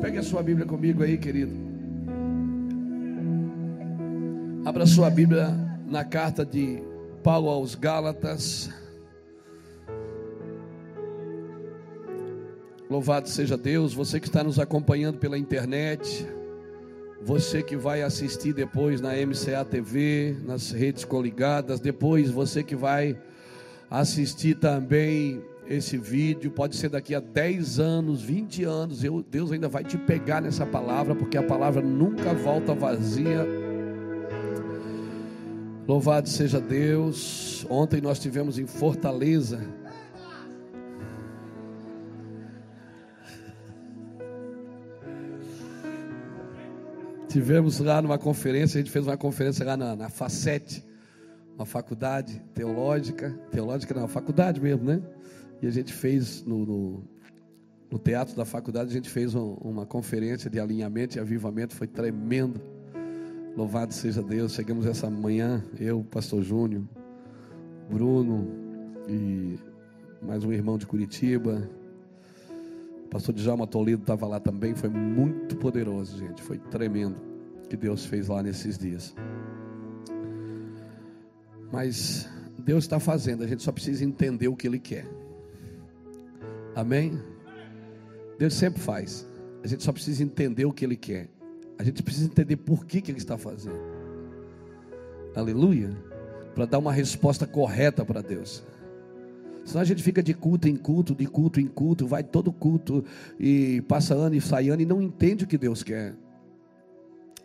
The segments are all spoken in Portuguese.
Pegue a sua Bíblia comigo aí, querido. Abra sua Bíblia na carta de Paulo aos Gálatas. Louvado seja Deus, você que está nos acompanhando pela internet, você que vai assistir depois na MCA TV, nas redes coligadas, depois você que vai assistir também esse vídeo, pode ser daqui a 10 anos, 20 anos, eu, Deus ainda vai te pegar nessa palavra, porque a palavra nunca volta vazia. Louvado seja Deus. Ontem nós tivemos em Fortaleza. Tivemos lá numa conferência, a gente fez uma conferência lá na, na Facete, uma faculdade teológica, teológica não, faculdade mesmo, né? E a gente fez no, no, no teatro da faculdade, a gente fez um, uma conferência de alinhamento e avivamento, foi tremendo. Louvado seja Deus. Chegamos essa manhã, eu, pastor Júnior, Bruno e mais um irmão de Curitiba. O pastor Djalma Toledo estava lá também, foi muito poderoso, gente. Foi tremendo que Deus fez lá nesses dias. Mas Deus está fazendo, a gente só precisa entender o que Ele quer. Amém? Deus sempre faz. A gente só precisa entender o que Ele quer. A gente precisa entender por que, que Ele está fazendo. Aleluia. Para dar uma resposta correta para Deus. Senão a gente fica de culto em culto, de culto em culto, vai todo culto e passa ano e sai ano e não entende o que Deus quer.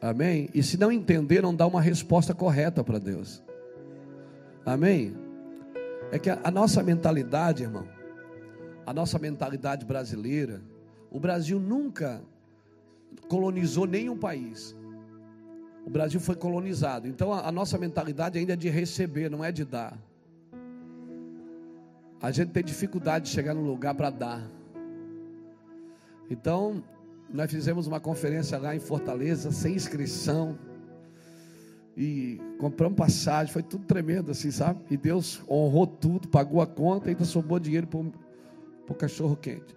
Amém? E se não entender, não dá uma resposta correta para Deus. Amém? É que a, a nossa mentalidade, irmão, a nossa mentalidade brasileira, o Brasil nunca colonizou nenhum país. O Brasil foi colonizado. Então a, a nossa mentalidade ainda é de receber, não é de dar. A gente tem dificuldade de chegar no lugar para dar. Então, nós fizemos uma conferência lá em Fortaleza, sem inscrição. E compramos passagem, foi tudo tremendo assim, sabe? E Deus honrou tudo, pagou a conta ainda sobrou dinheiro para o cachorro quente.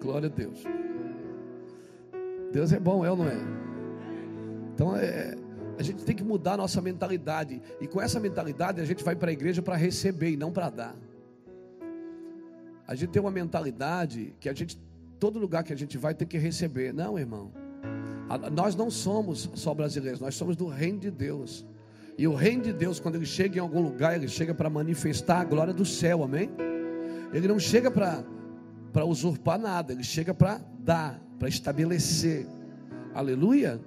Glória a Deus. Deus é bom, é ou não é? Então é, a gente tem que mudar a nossa mentalidade. E com essa mentalidade a gente vai para a igreja para receber e não para dar. A gente tem uma mentalidade que a gente, todo lugar que a gente vai tem que receber. Não, irmão. Nós não somos só brasileiros, nós somos do reino de Deus. E o reino de Deus, quando ele chega em algum lugar, ele chega para manifestar a glória do céu, amém? Ele não chega para usurpar nada, ele chega para dar, para estabelecer. Aleluia.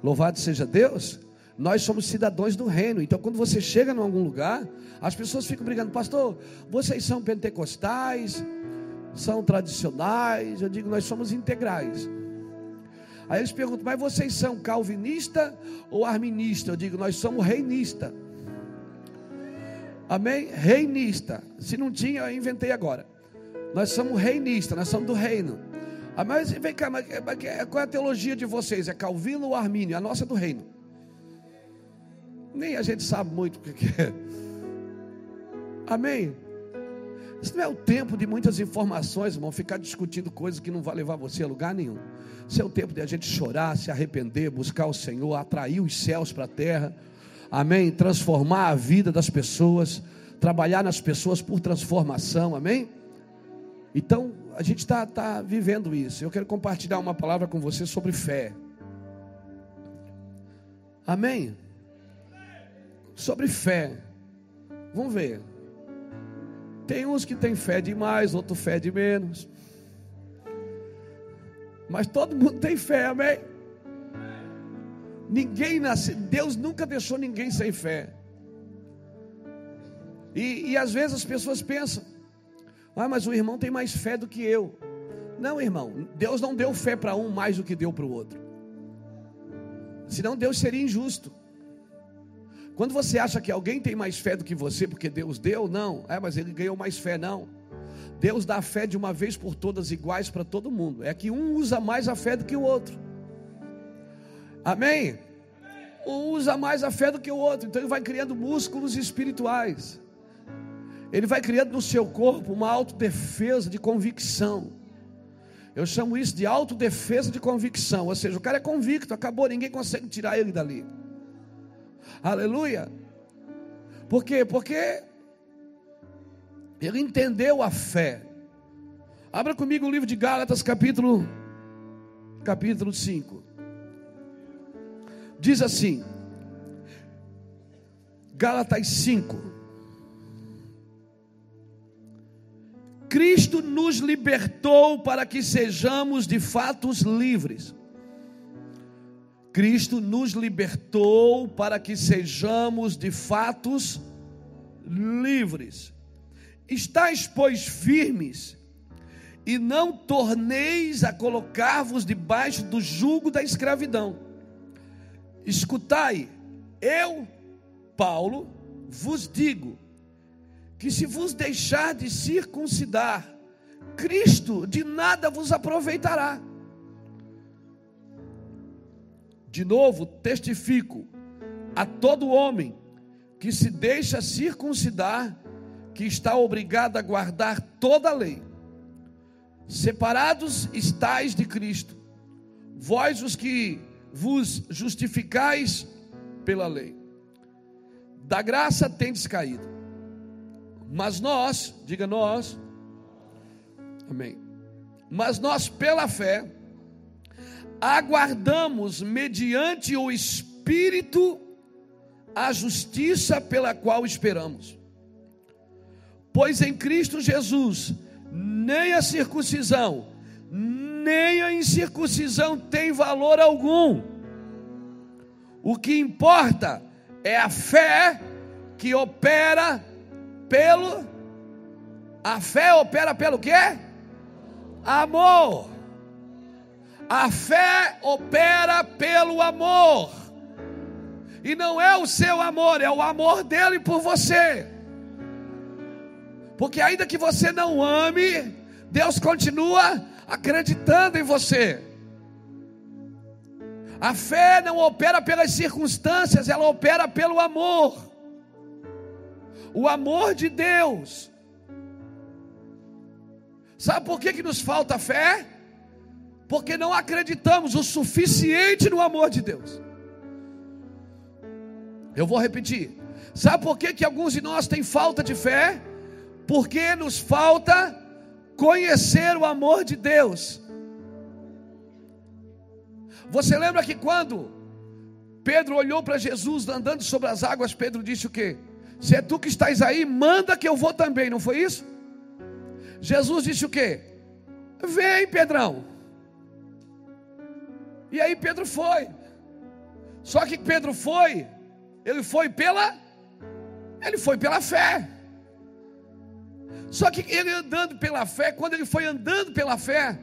Louvado seja Deus. Nós somos cidadãos do reino. Então, quando você chega em algum lugar, as pessoas ficam brigando, pastor, vocês são pentecostais, são tradicionais. Eu digo, nós somos integrais. Aí eles perguntam, mas vocês são calvinista ou arminista? Eu digo, nós somos reinista. Amém? Reinista. Se não tinha, eu inventei agora. Nós somos reinista, nós somos do reino. Ah, mas vem cá, mas, qual é a teologia de vocês? É Calvino ou Armínio? A nossa é do reino. Nem a gente sabe muito o que é. Amém? Isso não é o tempo de muitas informações, irmão, ficar discutindo coisas que não vai levar você a lugar nenhum. Isso é o tempo de a gente chorar, se arrepender, buscar o Senhor, atrair os céus para a terra. Amém? Transformar a vida das pessoas, trabalhar nas pessoas por transformação. Amém? Então, a gente está tá vivendo isso. Eu quero compartilhar uma palavra com você sobre fé. Amém? Sobre fé. Vamos ver. Tem uns que têm fé demais, outros fé de menos. Mas todo mundo tem fé, amém? Ninguém nasce, Deus nunca deixou ninguém sem fé. E, e às vezes as pessoas pensam, ah, mas o irmão tem mais fé do que eu. Não, irmão, Deus não deu fé para um mais do que deu para o outro. Senão Deus seria injusto. Quando você acha que alguém tem mais fé do que você porque Deus deu, não. É, mas ele ganhou mais fé, não. Deus dá fé de uma vez por todas iguais para todo mundo. É que um usa mais a fé do que o outro. Amém? Um usa mais a fé do que o outro. Então ele vai criando músculos espirituais. Ele vai criando no seu corpo uma autodefesa de convicção. Eu chamo isso de autodefesa de convicção. Ou seja, o cara é convicto, acabou, ninguém consegue tirar ele dali. Aleluia. Por quê? Porque ele entendeu a fé. Abra comigo o livro de Gálatas, capítulo, capítulo 5. Diz assim, Gálatas 5. Cristo nos libertou para que sejamos de fato livres. Cristo nos libertou para que sejamos de fatos livres. Estais, pois, firmes, e não torneis a colocar-vos debaixo do jugo da escravidão. Escutai, eu, Paulo, vos digo, que se vos deixar de circuncidar, Cristo de nada vos aproveitará. De novo, testifico a todo homem que se deixa circuncidar, que está obrigado a guardar toda a lei. Separados estáis de Cristo, vós os que vos justificais pela lei. Da graça tendes caído. Mas nós, diga nós, amém. Mas nós, pela fé, aguardamos, mediante o Espírito, a justiça pela qual esperamos. Pois em Cristo Jesus, nem a circuncisão, nem a incircuncisão tem valor algum. O que importa é a fé que opera pelo a fé opera pelo quê? Amor. A fé opera pelo amor. E não é o seu amor, é o amor dele por você. Porque ainda que você não ame, Deus continua acreditando em você. A fé não opera pelas circunstâncias, ela opera pelo amor. O amor de Deus. Sabe por que, que nos falta fé? Porque não acreditamos o suficiente no amor de Deus. Eu vou repetir. Sabe por que, que alguns de nós têm falta de fé? Porque nos falta conhecer o amor de Deus. Você lembra que quando Pedro olhou para Jesus andando sobre as águas, Pedro disse o quê? Se é tu que estás aí, manda que eu vou também, não foi isso? Jesus disse o quê? Vem, Pedrão. E aí Pedro foi. Só que Pedro foi, ele foi pela ele foi pela fé. Só que ele andando pela fé, quando ele foi andando pela fé,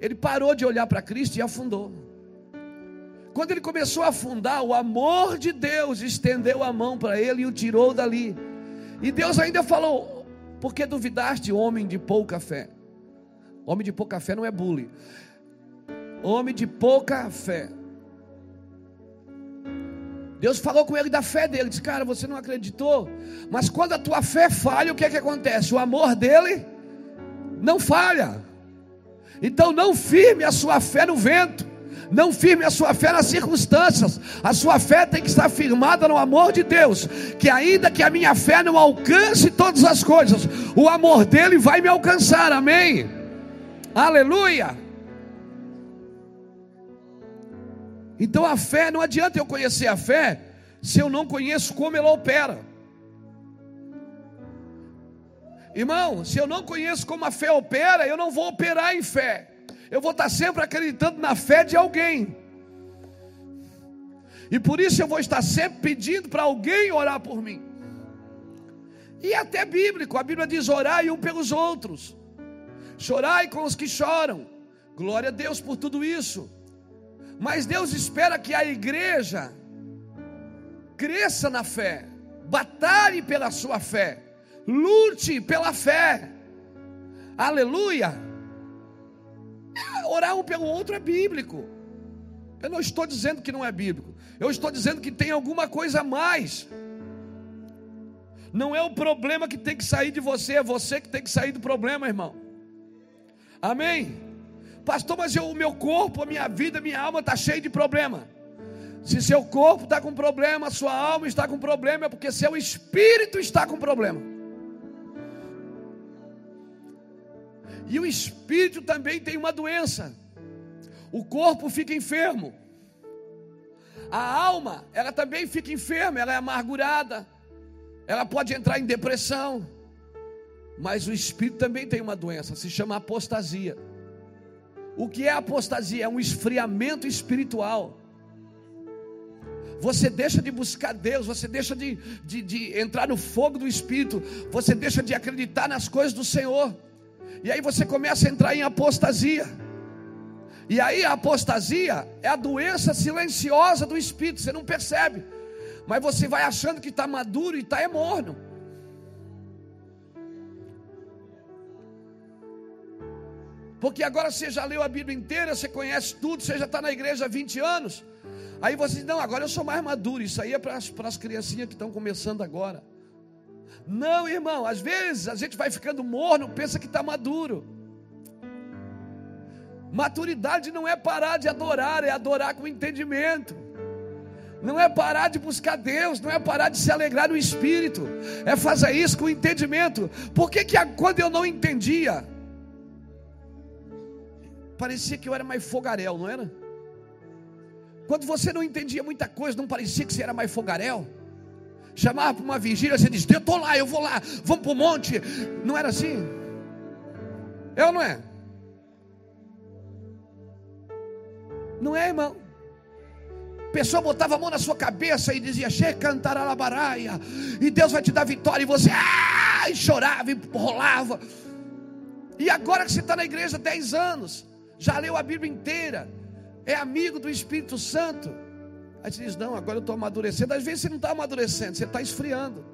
ele parou de olhar para Cristo e afundou. Quando ele começou a afundar, o amor de Deus estendeu a mão para ele e o tirou dali. E Deus ainda falou: Por que duvidaste, homem de pouca fé? Homem de pouca fé não é bullying. Homem de pouca fé. Deus falou com ele da fé dele, disse: Cara, você não acreditou, mas quando a tua fé falha, o que é que acontece? O amor dele não falha. Então não firme a sua fé no vento. Não firme a sua fé nas circunstâncias. A sua fé tem que estar firmada no amor de Deus. Que ainda que a minha fé não alcance todas as coisas, o amor dele vai me alcançar. Amém. Aleluia. Então a fé, não adianta eu conhecer a fé se eu não conheço como ela opera. Irmão, se eu não conheço como a fé opera, eu não vou operar em fé eu vou estar sempre acreditando na fé de alguém. E por isso eu vou estar sempre pedindo para alguém orar por mim. E até bíblico, a Bíblia diz: orai um pelos outros, chorai com os que choram. Glória a Deus por tudo isso. Mas Deus espera que a igreja cresça na fé, batalhe pela sua fé, lute pela fé. Aleluia. Orar um pelo outro é bíblico. Eu não estou dizendo que não é bíblico. Eu estou dizendo que tem alguma coisa a mais. Não é o problema que tem que sair de você, é você que tem que sair do problema, irmão. Amém? Pastor, mas eu, o meu corpo, a minha vida, a minha alma está cheia de problema. Se seu corpo está com problema, sua alma está com problema, é porque seu espírito está com problema. E o espírito também tem uma doença. O corpo fica enfermo. A alma, ela também fica enferma, ela é amargurada. Ela pode entrar em depressão. Mas o espírito também tem uma doença, se chama apostasia. O que é apostasia? É um esfriamento espiritual. Você deixa de buscar Deus, você deixa de, de, de, entrar no fogo do Espírito, você deixa de acreditar nas coisas do Senhor, e aí você começa a entrar em apostasia. E aí a apostasia é a doença silenciosa do Espírito, você não percebe, mas você vai achando que está maduro e está é morno. Porque agora você já leu a Bíblia inteira, você conhece tudo, você já está na igreja há 20 anos. Aí você diz: Não, agora eu sou mais maduro. Isso aí é para as, criancinhas que estão começando agora. Não, irmão, às vezes a gente vai ficando morno, pensa que está maduro. Maturidade não é parar de adorar, é adorar com entendimento. Não é parar de buscar Deus, não é parar de se alegrar no Espírito, é fazer isso com entendimento. Por que, que quando eu não entendia, parecia que eu era mais fogaréu, não era? Quando você não entendia muita coisa, não parecia que você era mais fogaréu? Chamava para uma vigília, você dizia: Eu estou lá, eu vou lá, vamos para o monte. Não era assim? É ou não é? Não é, irmão? Pessoa botava a mão na sua cabeça e dizia: Che cantaralabaraia, e Deus vai te dar vitória, e você ah, e chorava e rolava. E agora que você está na igreja 10 anos, já leu a Bíblia inteira, é amigo do Espírito Santo. Aí você diz: Não, agora eu estou amadurecendo. Às vezes você não está amadurecendo, você está esfriando.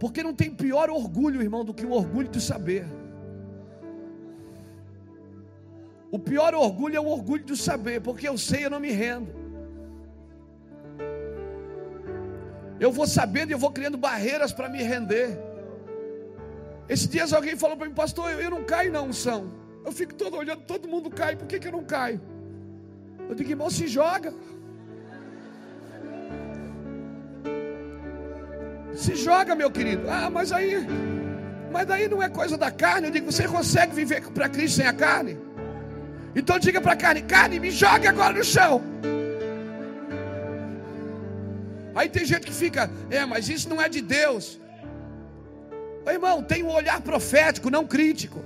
Porque não tem pior orgulho, irmão, do que o orgulho de saber. O pior orgulho é o orgulho de saber, porque eu sei, eu não me rendo. Eu vou sabendo e eu vou criando barreiras para me render. Esses dias alguém falou para mim, pastor, eu, eu não caio na unção. Eu fico todo olhando, todo mundo cai, por que, que eu não caio? Eu digo, irmão, se joga. Se joga, meu querido. Ah, mas aí, mas daí não é coisa da carne. Eu digo, você consegue viver para Cristo sem a carne? Então diga para a carne, carne, me jogue agora no chão. Aí tem gente que fica, é, mas isso não é de Deus. Ô, irmão, tem um olhar profético, não crítico.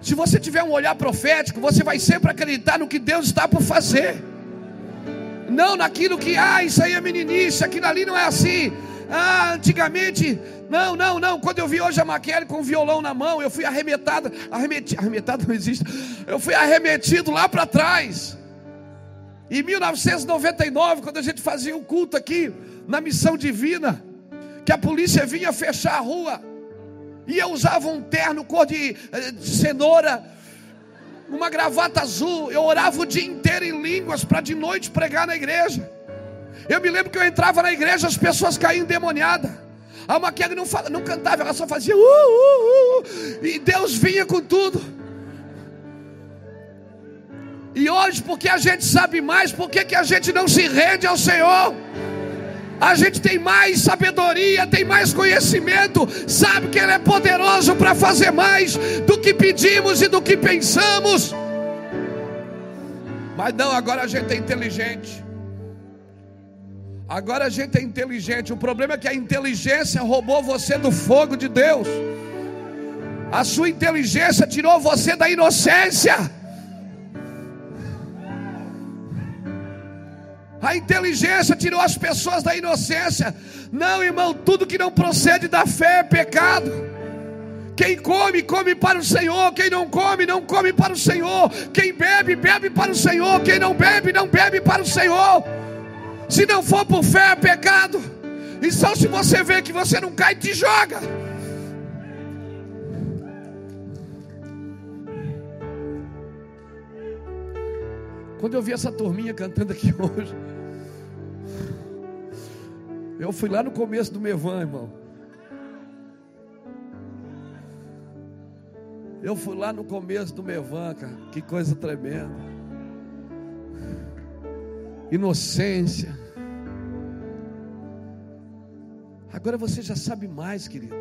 Se você tiver um olhar profético, você vai sempre acreditar no que Deus está por fazer. Não naquilo que, ah, isso aí é meninice, aquilo ali não é assim. Ah, antigamente, não, não, não. Quando eu vi hoje a Maquele com o violão na mão, eu fui arremetado, arremetido, arremetado não existe. Eu fui arremetido lá para trás. Em 1999, quando a gente fazia um culto aqui na missão divina, que a polícia vinha fechar a rua, e eu usava um terno cor de, eh, de cenoura, uma gravata azul. Eu orava o dia inteiro em línguas para de noite pregar na igreja. Eu me lembro que eu entrava na igreja, as pessoas caíam endemoniadas. A Maquiaga não, não cantava, ela só fazia uh, uh, uh, e Deus vinha com tudo. E hoje, porque a gente sabe mais, por que a gente não se rende ao Senhor? A gente tem mais sabedoria, tem mais conhecimento, sabe que Ele é poderoso para fazer mais do que pedimos e do que pensamos. Mas não, agora a gente é inteligente. Agora a gente é inteligente. O problema é que a inteligência roubou você do fogo de Deus. A sua inteligência tirou você da inocência. A inteligência tirou as pessoas da inocência. Não, irmão, tudo que não procede da fé é pecado. Quem come, come para o Senhor. Quem não come, não come para o Senhor. Quem bebe, bebe para o Senhor. Quem não bebe, não bebe para o Senhor. Se não for por fé, é pecado. Então, se você vê que você não cai, te joga. Quando eu vi essa turminha cantando aqui hoje, eu fui lá no começo do Mevan, irmão. Eu fui lá no começo do Mevan, cara. Que coisa tremenda. Inocência. Agora você já sabe mais, querido.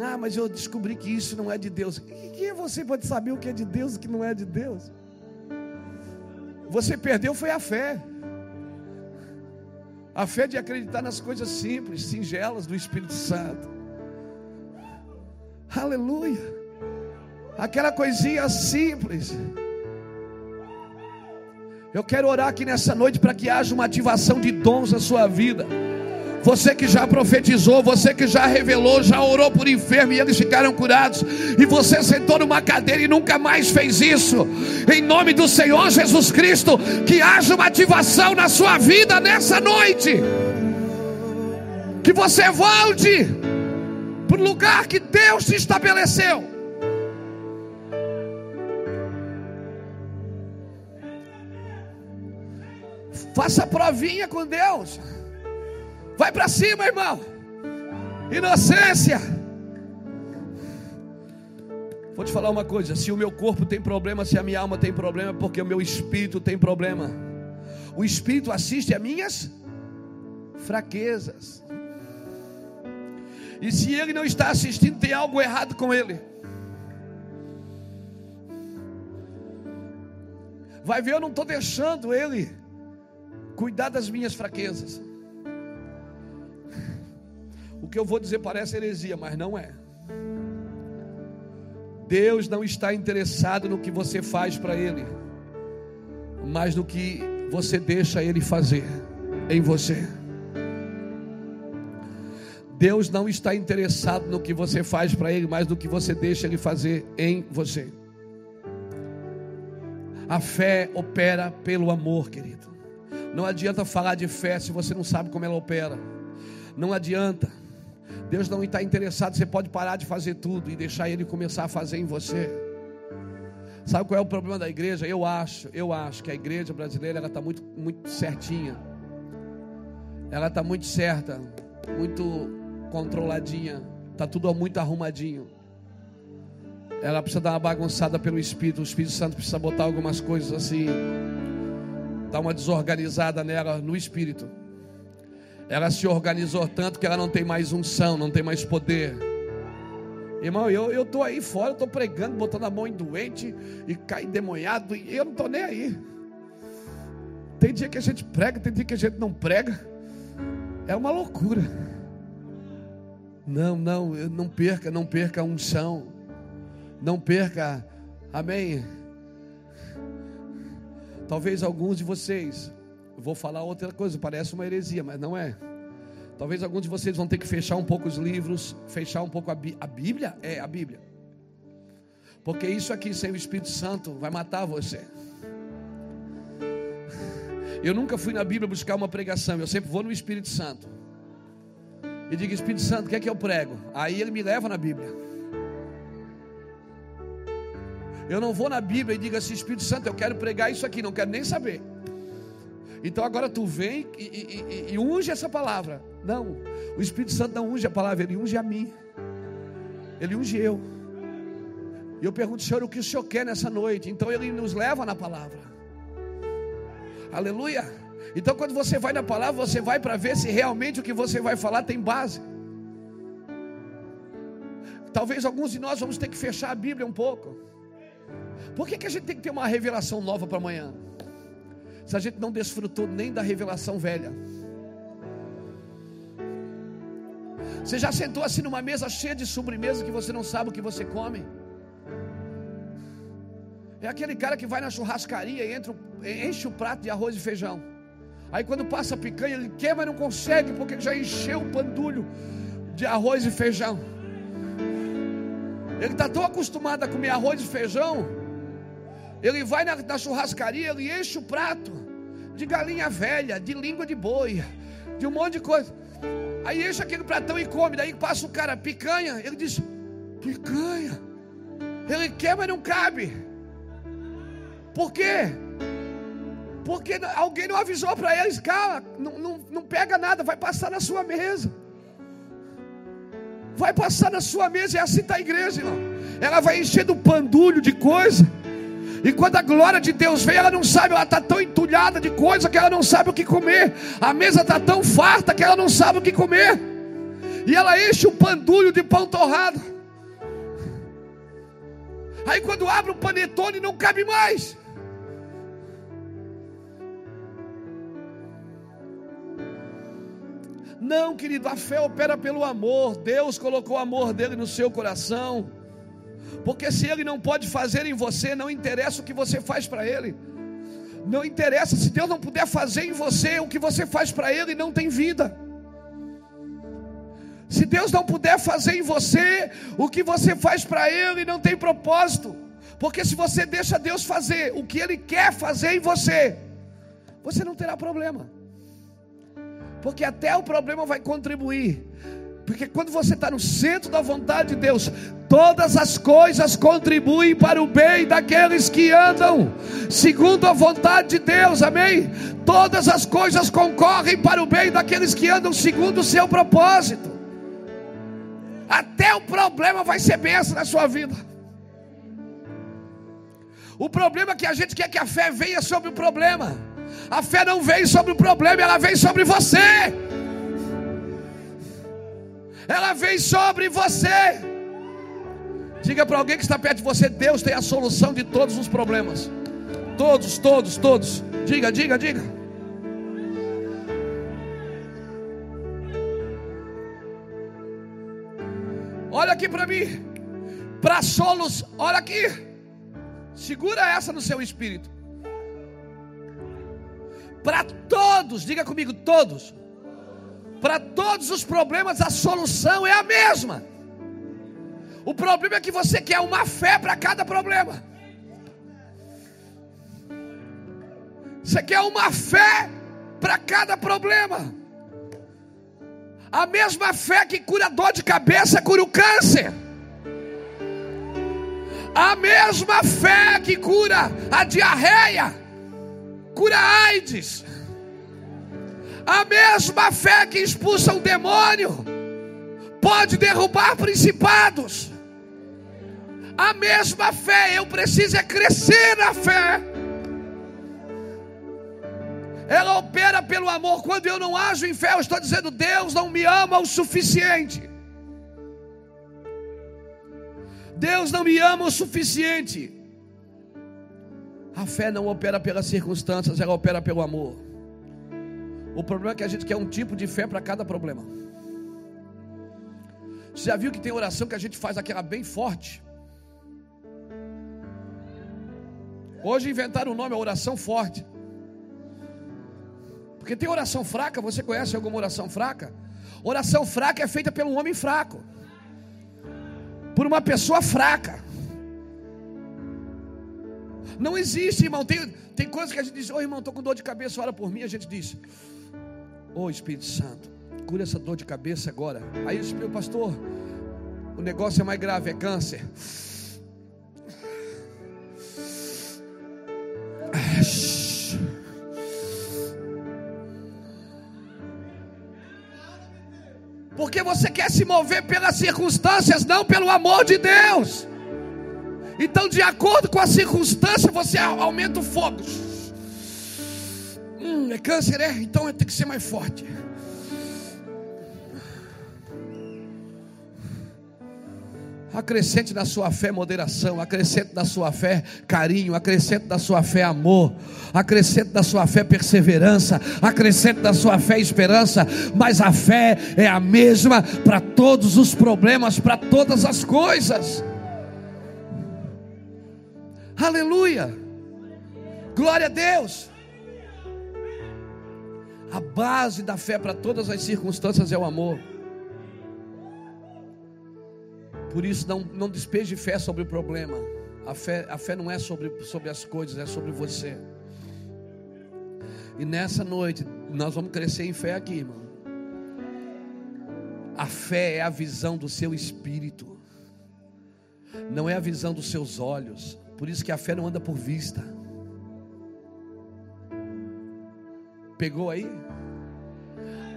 Ah, mas eu descobri que isso não é de Deus. Quem você pode saber o que é de Deus e o que não é de Deus? Você perdeu foi a fé. A fé de acreditar nas coisas simples, singelas do Espírito Santo. Aleluia. Aquela coisinha simples. Eu quero orar aqui nessa noite para que haja uma ativação de dons na sua vida. Você que já profetizou, você que já revelou, já orou por enfermo e eles ficaram curados, e você sentou numa cadeira e nunca mais fez isso. Em nome do Senhor Jesus Cristo, que haja uma ativação na sua vida nessa noite. Que você volte para o lugar que Deus te estabeleceu. Faça provinha com Deus. Vai para cima, irmão. Inocência. Vou te falar uma coisa: se o meu corpo tem problema, se a minha alma tem problema, é porque o meu espírito tem problema. O espírito assiste a minhas fraquezas. E se ele não está assistindo, tem algo errado com ele. Vai ver, eu não estou deixando ele cuidar das minhas fraquezas. O que eu vou dizer parece heresia, mas não é. Deus não está interessado no que você faz para Ele, mas no que você deixa Ele fazer em você. Deus não está interessado no que você faz para Ele, mas no que você deixa Ele fazer em você. A fé opera pelo amor, querido. Não adianta falar de fé se você não sabe como ela opera. Não adianta. Deus não está interessado, você pode parar de fazer tudo e deixar Ele começar a fazer em você. Sabe qual é o problema da igreja? Eu acho, eu acho que a igreja brasileira ela está muito, muito certinha. Ela está muito certa, muito controladinha. Está tudo muito arrumadinho. Ela precisa dar uma bagunçada pelo Espírito. O Espírito Santo precisa botar algumas coisas assim Dá uma desorganizada nela no espírito. Ela se organizou tanto que ela não tem mais unção, não tem mais poder. Irmão, eu estou aí fora, estou pregando, botando a mão em doente e cai endemoniado, e eu não estou nem aí. Tem dia que a gente prega, tem dia que a gente não prega. É uma loucura. Não, não, não perca, não perca a unção. Não perca, amém Talvez alguns de vocês, vou falar outra coisa, parece uma heresia, mas não é. Talvez alguns de vocês vão ter que fechar um pouco os livros, fechar um pouco a, Bí a Bíblia? É, a Bíblia. Porque isso aqui sem o Espírito Santo vai matar você. Eu nunca fui na Bíblia buscar uma pregação, eu sempre vou no Espírito Santo. E digo, Espírito Santo, o que é que eu prego? Aí ele me leva na Bíblia. Eu não vou na Bíblia e digo assim, Espírito Santo, eu quero pregar isso aqui, não quero nem saber. Então agora tu vem e, e, e, e unge essa palavra. Não, o Espírito Santo não unge a palavra, ele unge a mim. Ele unge eu. E eu pergunto, Senhor, o que o Senhor quer nessa noite? Então ele nos leva na palavra. Aleluia. Então quando você vai na palavra, você vai para ver se realmente o que você vai falar tem base. Talvez alguns de nós vamos ter que fechar a Bíblia um pouco. Por que, que a gente tem que ter uma revelação nova para amanhã? Se a gente não desfrutou nem da revelação velha. Você já sentou assim numa mesa cheia de sobremesa que você não sabe o que você come? É aquele cara que vai na churrascaria e entra, enche o prato de arroz e feijão. Aí quando passa a picanha, ele quer, mas não consegue, porque já encheu o pandulho de arroz e feijão. Ele está tão acostumado a comer arroz e feijão ele vai na, na churrascaria, ele enche o prato de galinha velha, de língua de boi, de um monte de coisa. Aí enche aquele pratão e come. Daí passa o cara, picanha. Ele diz: picanha. Ele quer, mas não cabe. Por quê? Porque alguém não avisou para eles, cara, não, não, não pega nada, vai passar na sua mesa. vai passar na sua mesa, e assim está a igreja, irmão. Ela vai enchendo o pandulho de coisa. E quando a glória de Deus vem, ela não sabe, ela está tão entulhada de coisa que ela não sabe o que comer. A mesa está tão farta que ela não sabe o que comer. E ela enche o pandulho de pão torrado. Aí quando abre o panetone não cabe mais. Não, querido, a fé opera pelo amor. Deus colocou o amor dele no seu coração. Porque se ele não pode fazer em você, não interessa o que você faz para ele. Não interessa, se Deus não puder fazer em você o que você faz para ele, não tem vida. Se Deus não puder fazer em você o que você faz para ele, não tem propósito. Porque se você deixa Deus fazer o que ele quer fazer em você, você não terá problema. Porque até o problema vai contribuir. Porque quando você está no centro da vontade de Deus, todas as coisas contribuem para o bem daqueles que andam segundo a vontade de Deus, amém? Todas as coisas concorrem para o bem daqueles que andam segundo o seu propósito. Até o problema vai ser benção na sua vida. O problema é que a gente quer que a fé venha sobre o problema. A fé não vem sobre o problema, ela vem sobre você. Ela vem sobre você. Diga para alguém que está perto de você: Deus tem a solução de todos os problemas. Todos, todos, todos. Diga, diga, diga. Olha aqui para mim. Para solos, olha aqui. Segura essa no seu espírito para todos, diga comigo, todos. Para todos os problemas, a solução é a mesma. O problema é que você quer uma fé para cada problema. Você quer uma fé para cada problema. A mesma fé que cura dor de cabeça, cura o câncer. A mesma fé que cura a diarreia cura AIDS. A mesma fé que expulsa o demônio pode derrubar principados. A mesma fé, eu preciso é crescer na fé. Ela opera pelo amor. Quando eu não ajo em fé, eu estou dizendo: Deus não me ama o suficiente. Deus não me ama o suficiente. A fé não opera pelas circunstâncias, ela opera pelo amor. O problema é que a gente quer um tipo de fé para cada problema. Você já viu que tem oração que a gente faz aquela bem forte? Hoje inventaram o nome, a oração forte. Porque tem oração fraca, você conhece alguma oração fraca? Oração fraca é feita por um homem fraco, por uma pessoa fraca. Não existe, irmão. Tem, tem coisas que a gente diz: Ô oh, irmão, estou com dor de cabeça, ora por mim. A gente diz: oh, Espírito Santo, cura essa dor de cabeça agora. Aí o Espírito, pastor, o negócio é mais grave, é câncer. Porque você quer se mover pelas circunstâncias, não pelo amor de Deus. Então, de acordo com a circunstância, você aumenta o fogo. Hum, é câncer, é? Então tem que ser mais forte. Acrescente na sua fé moderação, acrescente na sua fé carinho, acrescente na sua fé amor, acrescente na sua fé perseverança, acrescente na sua fé esperança, mas a fé é a mesma para todos os problemas, para todas as coisas. Aleluia. Glória a Deus. A base da fé para todas as circunstâncias é o amor. Por isso, não, não despeje fé sobre o problema. A fé, a fé não é sobre, sobre as coisas, é sobre você. E nessa noite, nós vamos crescer em fé aqui, irmão. A fé é a visão do seu espírito, não é a visão dos seus olhos. Por isso que a fé não anda por vista. Pegou aí?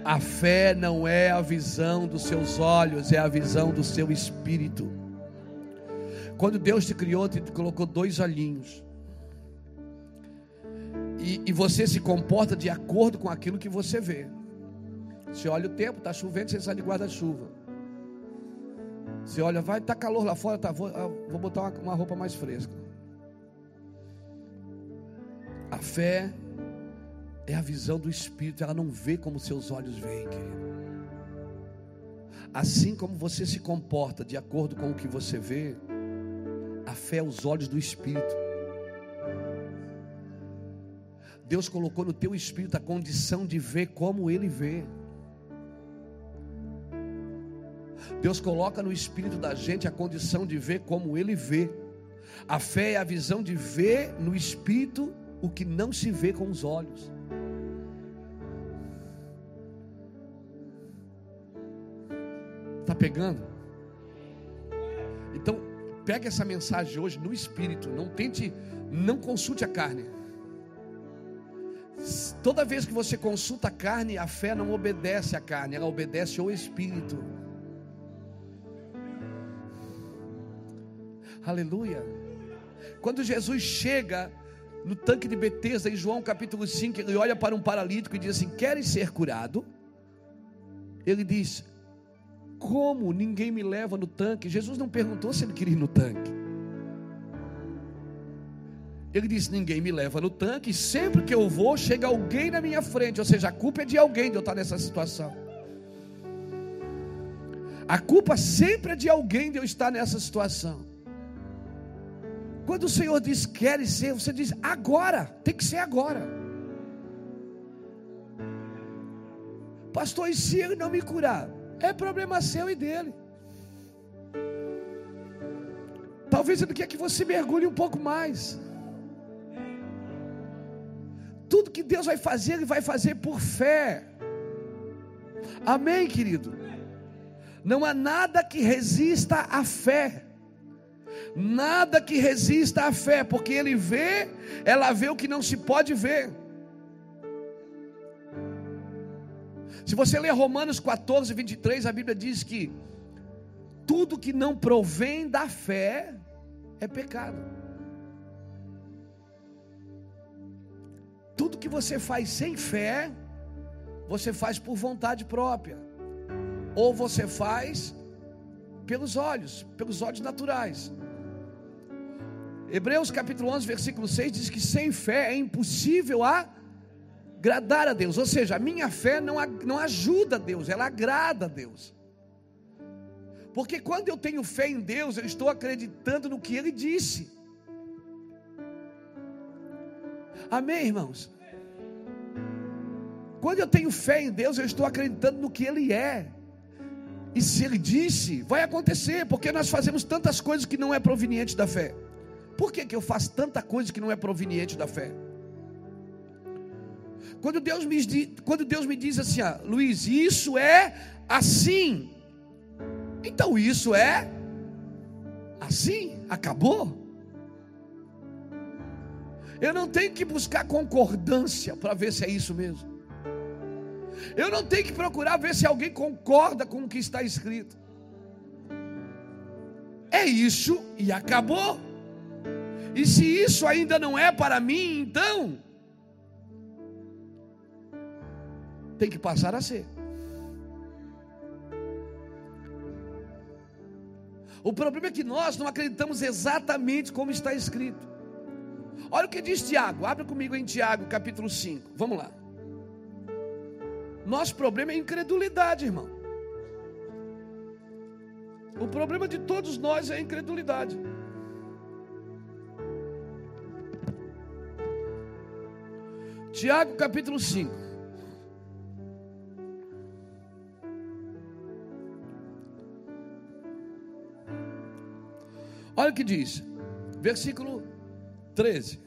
A fé não é a visão dos seus olhos, é a visão do seu espírito. Quando Deus te criou, te colocou dois olhinhos. E, e, você se comporta de acordo com aquilo que você vê. Você olha o tempo, está chovendo, você sai de guarda-chuva. Você olha, vai, está calor lá fora, tá, vou, ah, vou botar uma, uma roupa mais fresca. A fé é a visão do Espírito, ela não vê como seus olhos veem, querido. Assim como você se comporta de acordo com o que você vê, a fé é os olhos do Espírito. Deus colocou no teu espírito a condição de ver como Ele vê. Deus coloca no espírito da gente a condição de ver como Ele vê. A fé é a visão de ver no espírito o que não se vê com os olhos. Está pegando? Então, pegue essa mensagem hoje no espírito. Não tente, não consulte a carne. Toda vez que você consulta a carne, a fé não obedece à carne, ela obedece ao espírito. Aleluia. Quando Jesus chega no tanque de Betesda, em João capítulo 5, ele olha para um paralítico e diz assim: Queres ser curado? Ele diz: Como ninguém me leva no tanque? Jesus não perguntou se ele queria ir no tanque. Ele disse: Ninguém me leva no tanque, sempre que eu vou, chega alguém na minha frente. Ou seja, a culpa é de alguém de eu estar nessa situação. A culpa sempre é de alguém de eu estar nessa situação. Quando o Senhor diz quer ser, você diz agora, tem que ser agora. Pastor, e se ele não me curar? É problema seu e dele. Talvez ele quer que você mergulhe um pouco mais. Tudo que Deus vai fazer, Ele vai fazer por fé. Amém, querido? Não há nada que resista à fé. Nada que resista à fé, porque ele vê, ela vê o que não se pode ver. Se você ler Romanos 14, 23, a Bíblia diz que tudo que não provém da fé é pecado. Tudo que você faz sem fé, você faz por vontade própria, ou você faz pelos olhos, pelos olhos naturais. Hebreus capítulo 11, versículo 6 diz que sem fé é impossível agradar a Deus. Ou seja, a minha fé não, não ajuda a Deus, ela agrada a Deus. Porque quando eu tenho fé em Deus, eu estou acreditando no que Ele disse. Amém, irmãos? Quando eu tenho fé em Deus, eu estou acreditando no que Ele é. E se Ele disse, vai acontecer, porque nós fazemos tantas coisas que não é proveniente da fé. Por que, que eu faço tanta coisa que não é proveniente da fé? Quando Deus me, quando Deus me diz assim, ah, Luiz, isso é assim. Então isso é assim, acabou. Eu não tenho que buscar concordância para ver se é isso mesmo. Eu não tenho que procurar ver se alguém concorda com o que está escrito. É isso e acabou. E se isso ainda não é para mim, então tem que passar a ser. O problema é que nós não acreditamos exatamente como está escrito. Olha o que diz Tiago, abre comigo em Tiago, capítulo 5. Vamos lá. Nosso problema é incredulidade, irmão. O problema de todos nós é a incredulidade. Tiago capítulo 5. Olha o que diz, versículo 13.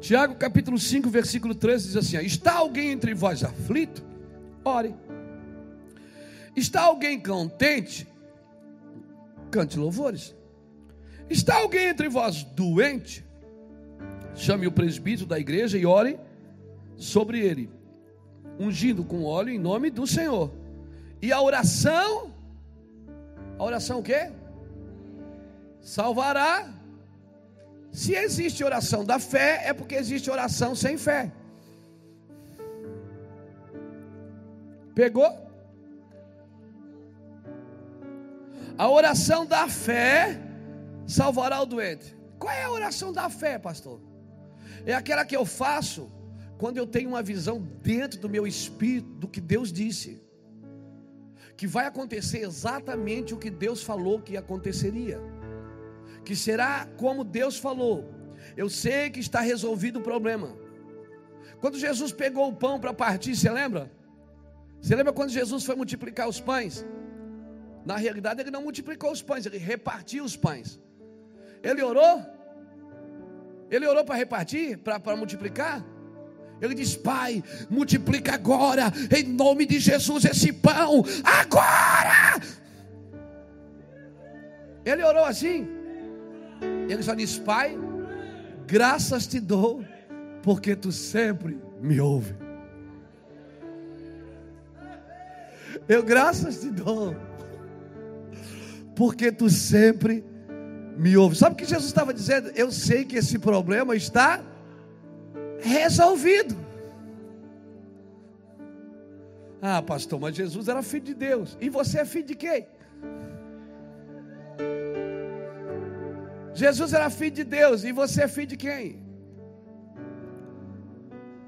Tiago capítulo 5, versículo 13 diz assim: Está alguém entre vós aflito? Ore. Está alguém contente? cante louvores. Está alguém entre vós doente? Chame o presbítero da igreja e ore sobre ele, ungindo com óleo em nome do Senhor. E a oração, a oração o quê? Salvará. Se existe oração da fé, é porque existe oração sem fé. Pegou? A oração da fé salvará o doente. Qual é a oração da fé, pastor? É aquela que eu faço quando eu tenho uma visão dentro do meu espírito do que Deus disse. Que vai acontecer exatamente o que Deus falou que aconteceria. Que será como Deus falou. Eu sei que está resolvido o problema. Quando Jesus pegou o pão para partir, você lembra? Você lembra quando Jesus foi multiplicar os pães? Na realidade, ele não multiplicou os pães, ele repartiu os pães. Ele orou? Ele orou para repartir, para multiplicar? Ele diz: Pai, multiplica agora, em nome de Jesus, esse pão, agora. Ele orou assim. Ele só diz: Pai, graças te dou, porque tu sempre me ouve. Eu graças te dou, porque tu sempre me ouve. Sabe o que Jesus estava dizendo? Eu sei que esse problema está resolvido. Ah, pastor, mas Jesus era filho de Deus. E você é filho de quem? Jesus era filho de Deus. E você é filho de quem?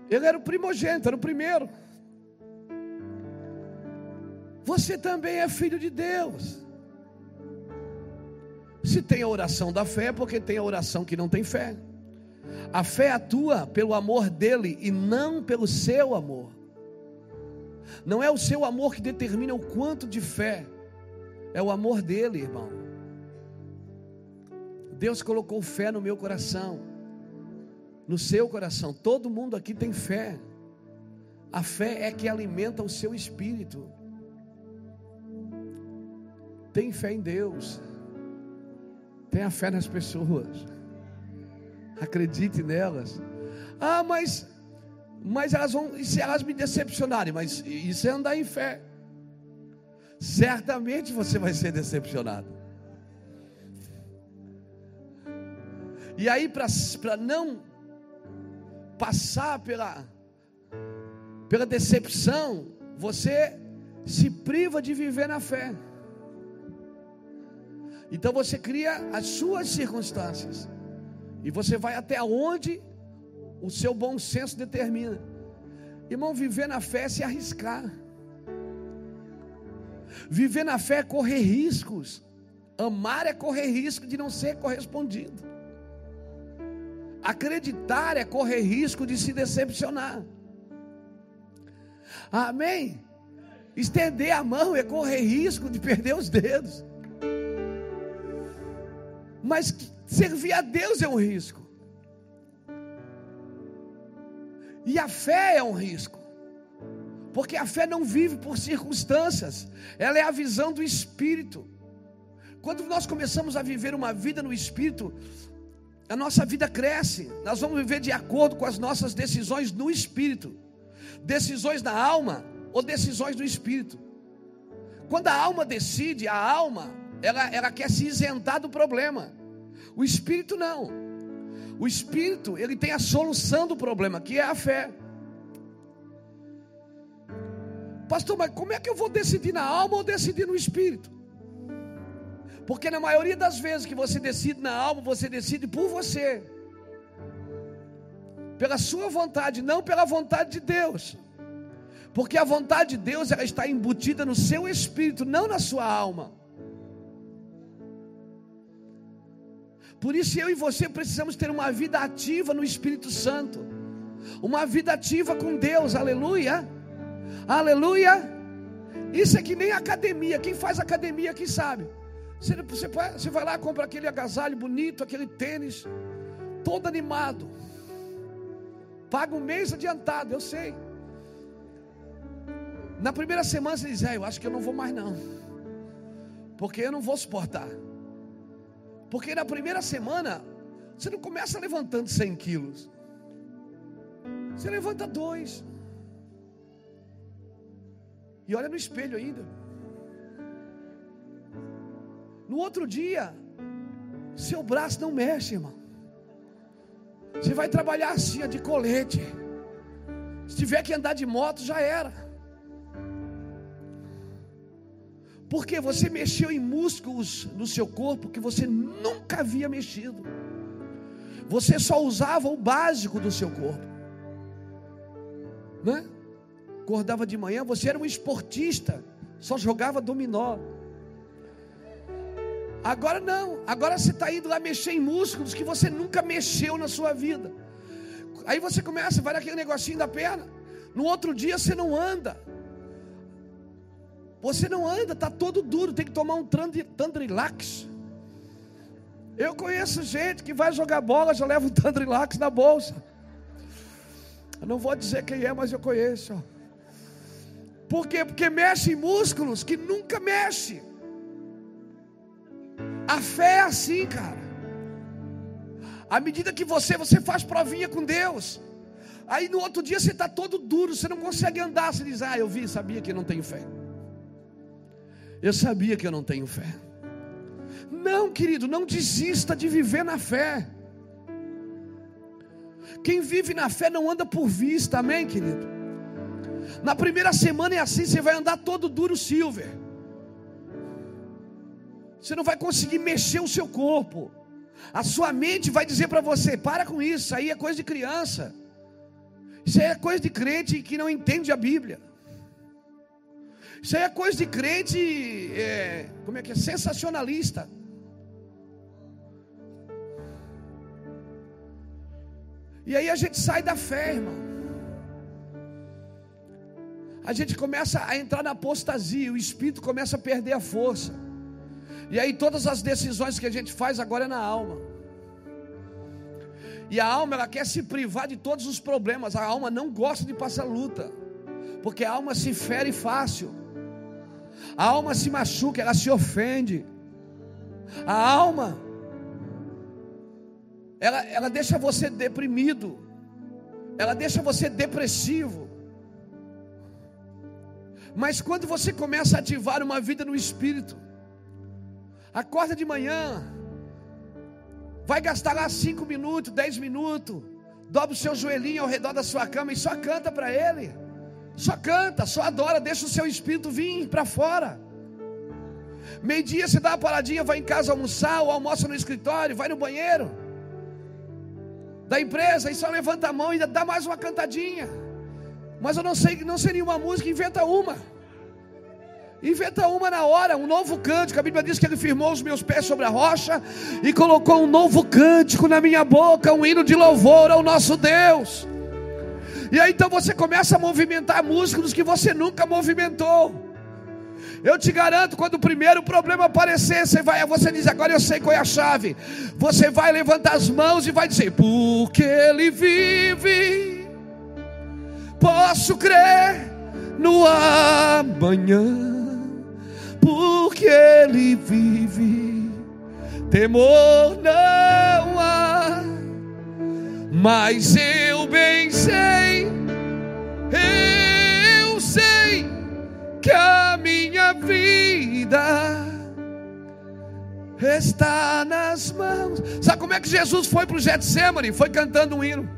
Ele era o primogênito, era o primeiro. Você também é filho de Deus. Se tem a oração da fé, é porque tem a oração que não tem fé. A fé atua pelo amor dele e não pelo seu amor. Não é o seu amor que determina o quanto de fé, é o amor dele, irmão. Deus colocou fé no meu coração, no seu coração. Todo mundo aqui tem fé. A fé é que alimenta o seu espírito. Tem fé em Deus. Tenha fé nas pessoas. Acredite nelas. Ah, mas mas elas vão, e se elas me decepcionarem, mas isso é andar em fé. Certamente você vai ser decepcionado. E aí, para não passar pela, pela decepção, você se priva de viver na fé. Então você cria as suas circunstâncias. E você vai até onde o seu bom senso determina. Irmão, viver na fé é se arriscar. Viver na fé é correr riscos. Amar é correr risco de não ser correspondido. Acreditar é correr risco de se decepcionar. Amém? Estender a mão é correr risco de perder os dedos. Mas servir a Deus é um risco. E a fé é um risco. Porque a fé não vive por circunstâncias, ela é a visão do Espírito. Quando nós começamos a viver uma vida no Espírito, a nossa vida cresce, nós vamos viver de acordo com as nossas decisões no Espírito, decisões da alma ou decisões do Espírito. Quando a alma decide, a alma ela, ela quer se isentar do problema. O Espírito não. O Espírito, ele tem a solução do problema, que é a fé. Pastor, mas como é que eu vou decidir na alma ou decidir no Espírito? Porque na maioria das vezes que você decide na alma, você decide por você. Pela sua vontade, não pela vontade de Deus. Porque a vontade de Deus ela está embutida no seu espírito, não na sua alma. Por isso eu e você precisamos ter uma vida ativa no Espírito Santo. Uma vida ativa com Deus, aleluia. Aleluia. Isso é que nem academia. Quem faz academia aqui sabe. Você, você, vai lá, compra aquele agasalho bonito, aquele tênis, todo animado. Paga um mês adiantado, eu sei. Na primeira semana você diz, é, eu acho que eu não vou mais não. Porque eu não vou suportar. Porque na primeira semana, você não começa levantando 100 quilos. Você levanta dois. E olha no espelho ainda. No outro dia, seu braço não mexe, irmão. Você vai trabalhar assim, de colete. Se tiver que andar de moto, já era. Porque você mexeu em músculos no seu corpo que você nunca havia mexido. Você só usava o básico do seu corpo. Né? Acordava de manhã, você era um esportista, só jogava dominó. Agora não, agora você está indo lá mexer em músculos que você nunca mexeu na sua vida. Aí você começa, vai naquele negocinho da perna. No outro dia você não anda. Você não anda, está todo duro, tem que tomar um Tandrilax. Eu conheço gente que vai jogar bola, já leva um Tandrilax na bolsa. Eu não vou dizer quem é, mas eu conheço. Por quê? Porque mexe em músculos que nunca mexe. A fé é assim, cara. À medida que você, você faz provinha com Deus. Aí no outro dia você está todo duro, você não consegue andar. Você diz, ah, eu vi, sabia que não tenho fé. Eu sabia que eu não tenho fé. Não, querido, não desista de viver na fé. Quem vive na fé não anda por vista, amém, querido? Na primeira semana é assim, você vai andar todo duro silver. Você não vai conseguir mexer o seu corpo. A sua mente vai dizer para você: para com isso, isso aí é coisa de criança. Isso aí é coisa de crente que não entende a Bíblia. Isso aí é coisa de crente, é, como é que é? Sensacionalista. E aí a gente sai da fé, irmão. A gente começa a entrar na apostasia, o espírito começa a perder a força. E aí todas as decisões que a gente faz agora é na alma. E a alma ela quer se privar de todos os problemas. A alma não gosta de passar luta, porque a alma se fere fácil. A alma se machuca, ela se ofende. A alma, ela, ela deixa você deprimido, ela deixa você depressivo. Mas quando você começa a ativar uma vida no espírito, acorda de manhã, vai gastar lá cinco minutos, dez minutos, dobra o seu joelhinho ao redor da sua cama e só canta para Ele. Só canta, só adora, deixa o seu espírito vir para fora. Meio-dia você dá uma paradinha, vai em casa almoçar, ou almoça no escritório, vai no banheiro da empresa e só levanta a mão e dá mais uma cantadinha. Mas eu não sei, não seria uma música, inventa uma. Inventa uma na hora, um novo cântico. A Bíblia diz que ele firmou os meus pés sobre a rocha e colocou um novo cântico na minha boca, um hino de louvor ao nosso Deus. E aí então você começa a movimentar músculos que você nunca movimentou. Eu te garanto, quando o primeiro problema aparecer, você vai, você diz, agora eu sei qual é a chave. Você vai levantar as mãos e vai dizer, porque ele vive, posso crer no amanhã, porque ele vive, temor não há, mas eu bem sei, eu sei que a minha vida está nas mãos. Sabe como é que Jesus foi para o Getsemane? Foi cantando um hino.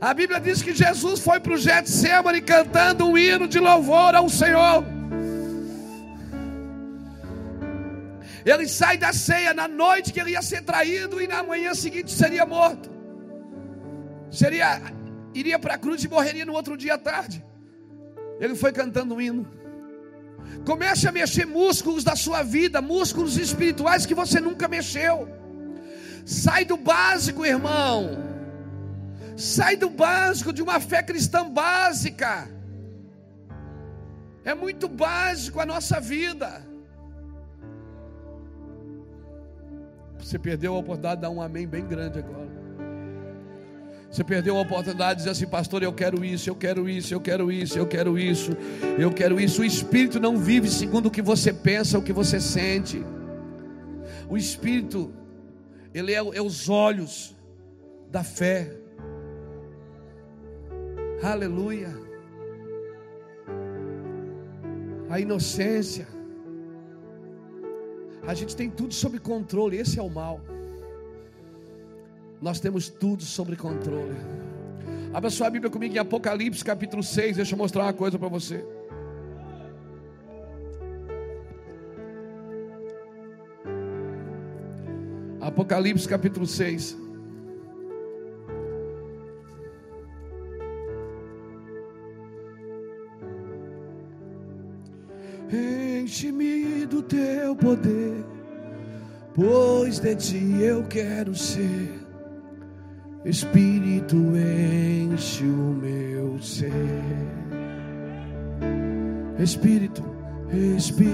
A Bíblia diz que Jesus foi para o Getsemane cantando um hino de louvor ao Senhor. Ele sai da ceia na noite que ele ia ser traído e na manhã seguinte seria morto. Seria iria para a cruz e morreria no outro dia à tarde. Ele foi cantando um hino. Comece a mexer músculos da sua vida, músculos espirituais que você nunca mexeu. Sai do básico, irmão. Sai do básico de uma fé cristã básica. É muito básico a nossa vida. Você perdeu a oportunidade de dar um amém bem grande agora. Você perdeu a oportunidade de dizer assim, pastor, eu quero isso, eu quero isso, eu quero isso, eu quero isso, eu quero isso. O Espírito não vive segundo o que você pensa, o que você sente. O Espírito, ele é, é os olhos da fé. Aleluia. A inocência. A gente tem tudo sob controle, esse é o mal. Nós temos tudo sob controle. Abra sua Bíblia comigo em Apocalipse capítulo 6. Deixa eu mostrar uma coisa para você. Apocalipse capítulo 6. Enche-me do teu poder, pois de ti eu quero ser. Espírito, enche o meu ser. Espírito, Espírito,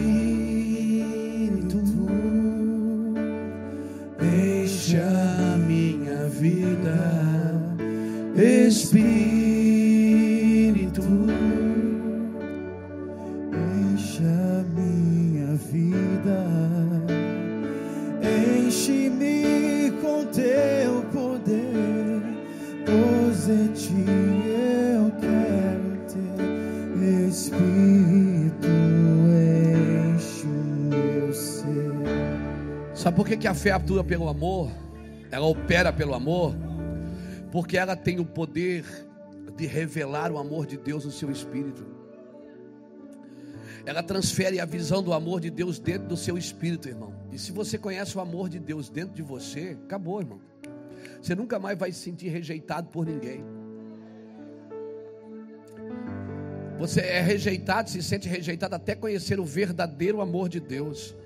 enche a minha vida. Espírito, ti eu quero ter Espírito, enche o meu ser. Sabe por que, que a fé atua pelo amor? Ela opera pelo amor? Porque ela tem o poder de revelar o amor de Deus no seu espírito. Ela transfere a visão do amor de Deus dentro do seu espírito, irmão. E se você conhece o amor de Deus dentro de você, acabou, irmão. Você nunca mais vai se sentir rejeitado por ninguém. Você é rejeitado, se sente rejeitado até conhecer o verdadeiro amor de Deus.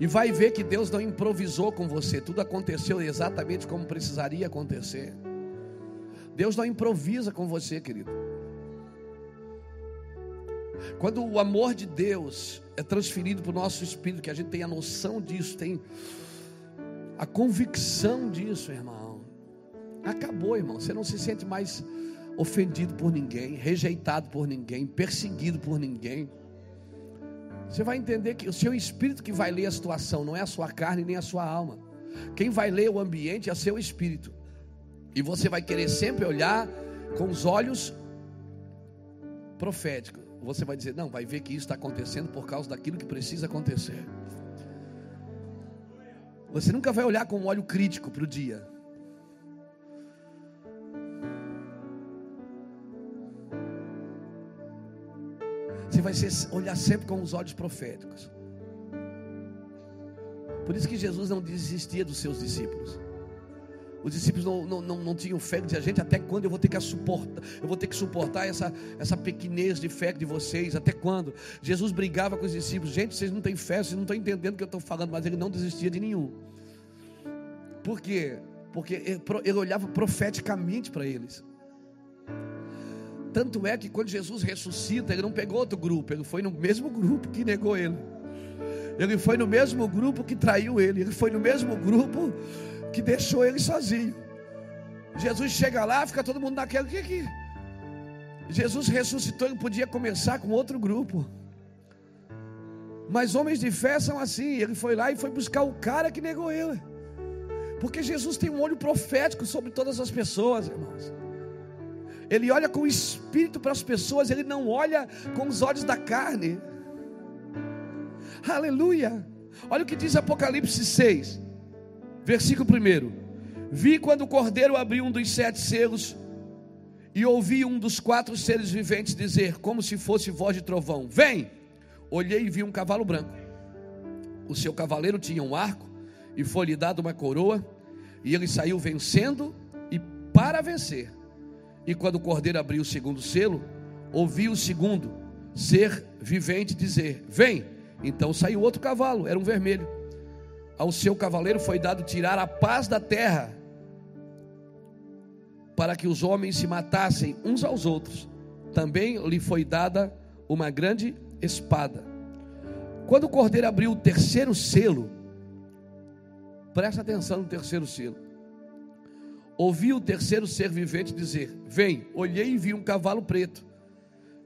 E vai ver que Deus não improvisou com você, tudo aconteceu exatamente como precisaria acontecer. Deus não improvisa com você, querido. Quando o amor de Deus é transferido para o nosso espírito, que a gente tem a noção disso, tem a convicção disso, irmão. Acabou, irmão. Você não se sente mais ofendido por ninguém, rejeitado por ninguém, perseguido por ninguém. Você vai entender que o seu espírito que vai ler a situação, não é a sua carne nem a sua alma. Quem vai ler o ambiente é seu espírito. E você vai querer sempre olhar com os olhos proféticos. Você vai dizer, não, vai ver que isso está acontecendo por causa daquilo que precisa acontecer. Você nunca vai olhar com um olho crítico para o dia. Você vai olhar sempre com os olhos proféticos. Por isso que Jesus não desistia dos seus discípulos. Os discípulos não, não, não, não tinham fé, dizia, gente, até quando eu vou ter que suportar, eu vou ter que suportar essa, essa pequenez de fé de vocês, até quando? Jesus brigava com os discípulos, gente, vocês não têm fé, vocês não estão entendendo o que eu estou falando, mas ele não desistia de nenhum. Por quê? Porque ele olhava profeticamente para eles. Tanto é que quando Jesus ressuscita, ele não pegou outro grupo, ele foi no mesmo grupo que negou ele. Ele foi no mesmo grupo que traiu ele, ele foi no mesmo grupo que deixou ele sozinho. Jesus chega lá, fica todo mundo naquela. Que que Jesus ressuscitou, ele podia começar com outro grupo. Mas homens de fé são assim. Ele foi lá e foi buscar o cara que negou ele. Porque Jesus tem um olho profético sobre todas as pessoas, irmãos. Ele olha com o espírito para as pessoas, ele não olha com os olhos da carne. Aleluia. Olha o que diz Apocalipse 6, versículo 1. Vi quando o cordeiro abriu um dos sete selos e ouvi um dos quatro seres viventes dizer, como se fosse voz de trovão: Vem! Olhei e vi um cavalo branco. O seu cavaleiro tinha um arco e foi-lhe dado uma coroa, e ele saiu vencendo e para vencer. E quando o cordeiro abriu o segundo selo, ouvi o segundo ser vivente dizer: Vem! Então saiu outro cavalo, era um vermelho. Ao seu cavaleiro foi dado tirar a paz da terra, para que os homens se matassem uns aos outros. Também lhe foi dada uma grande espada. Quando o cordeiro abriu o terceiro selo, presta atenção no terceiro selo. Ouvi o terceiro ser vivente dizer: Vem, olhei e vi um cavalo preto,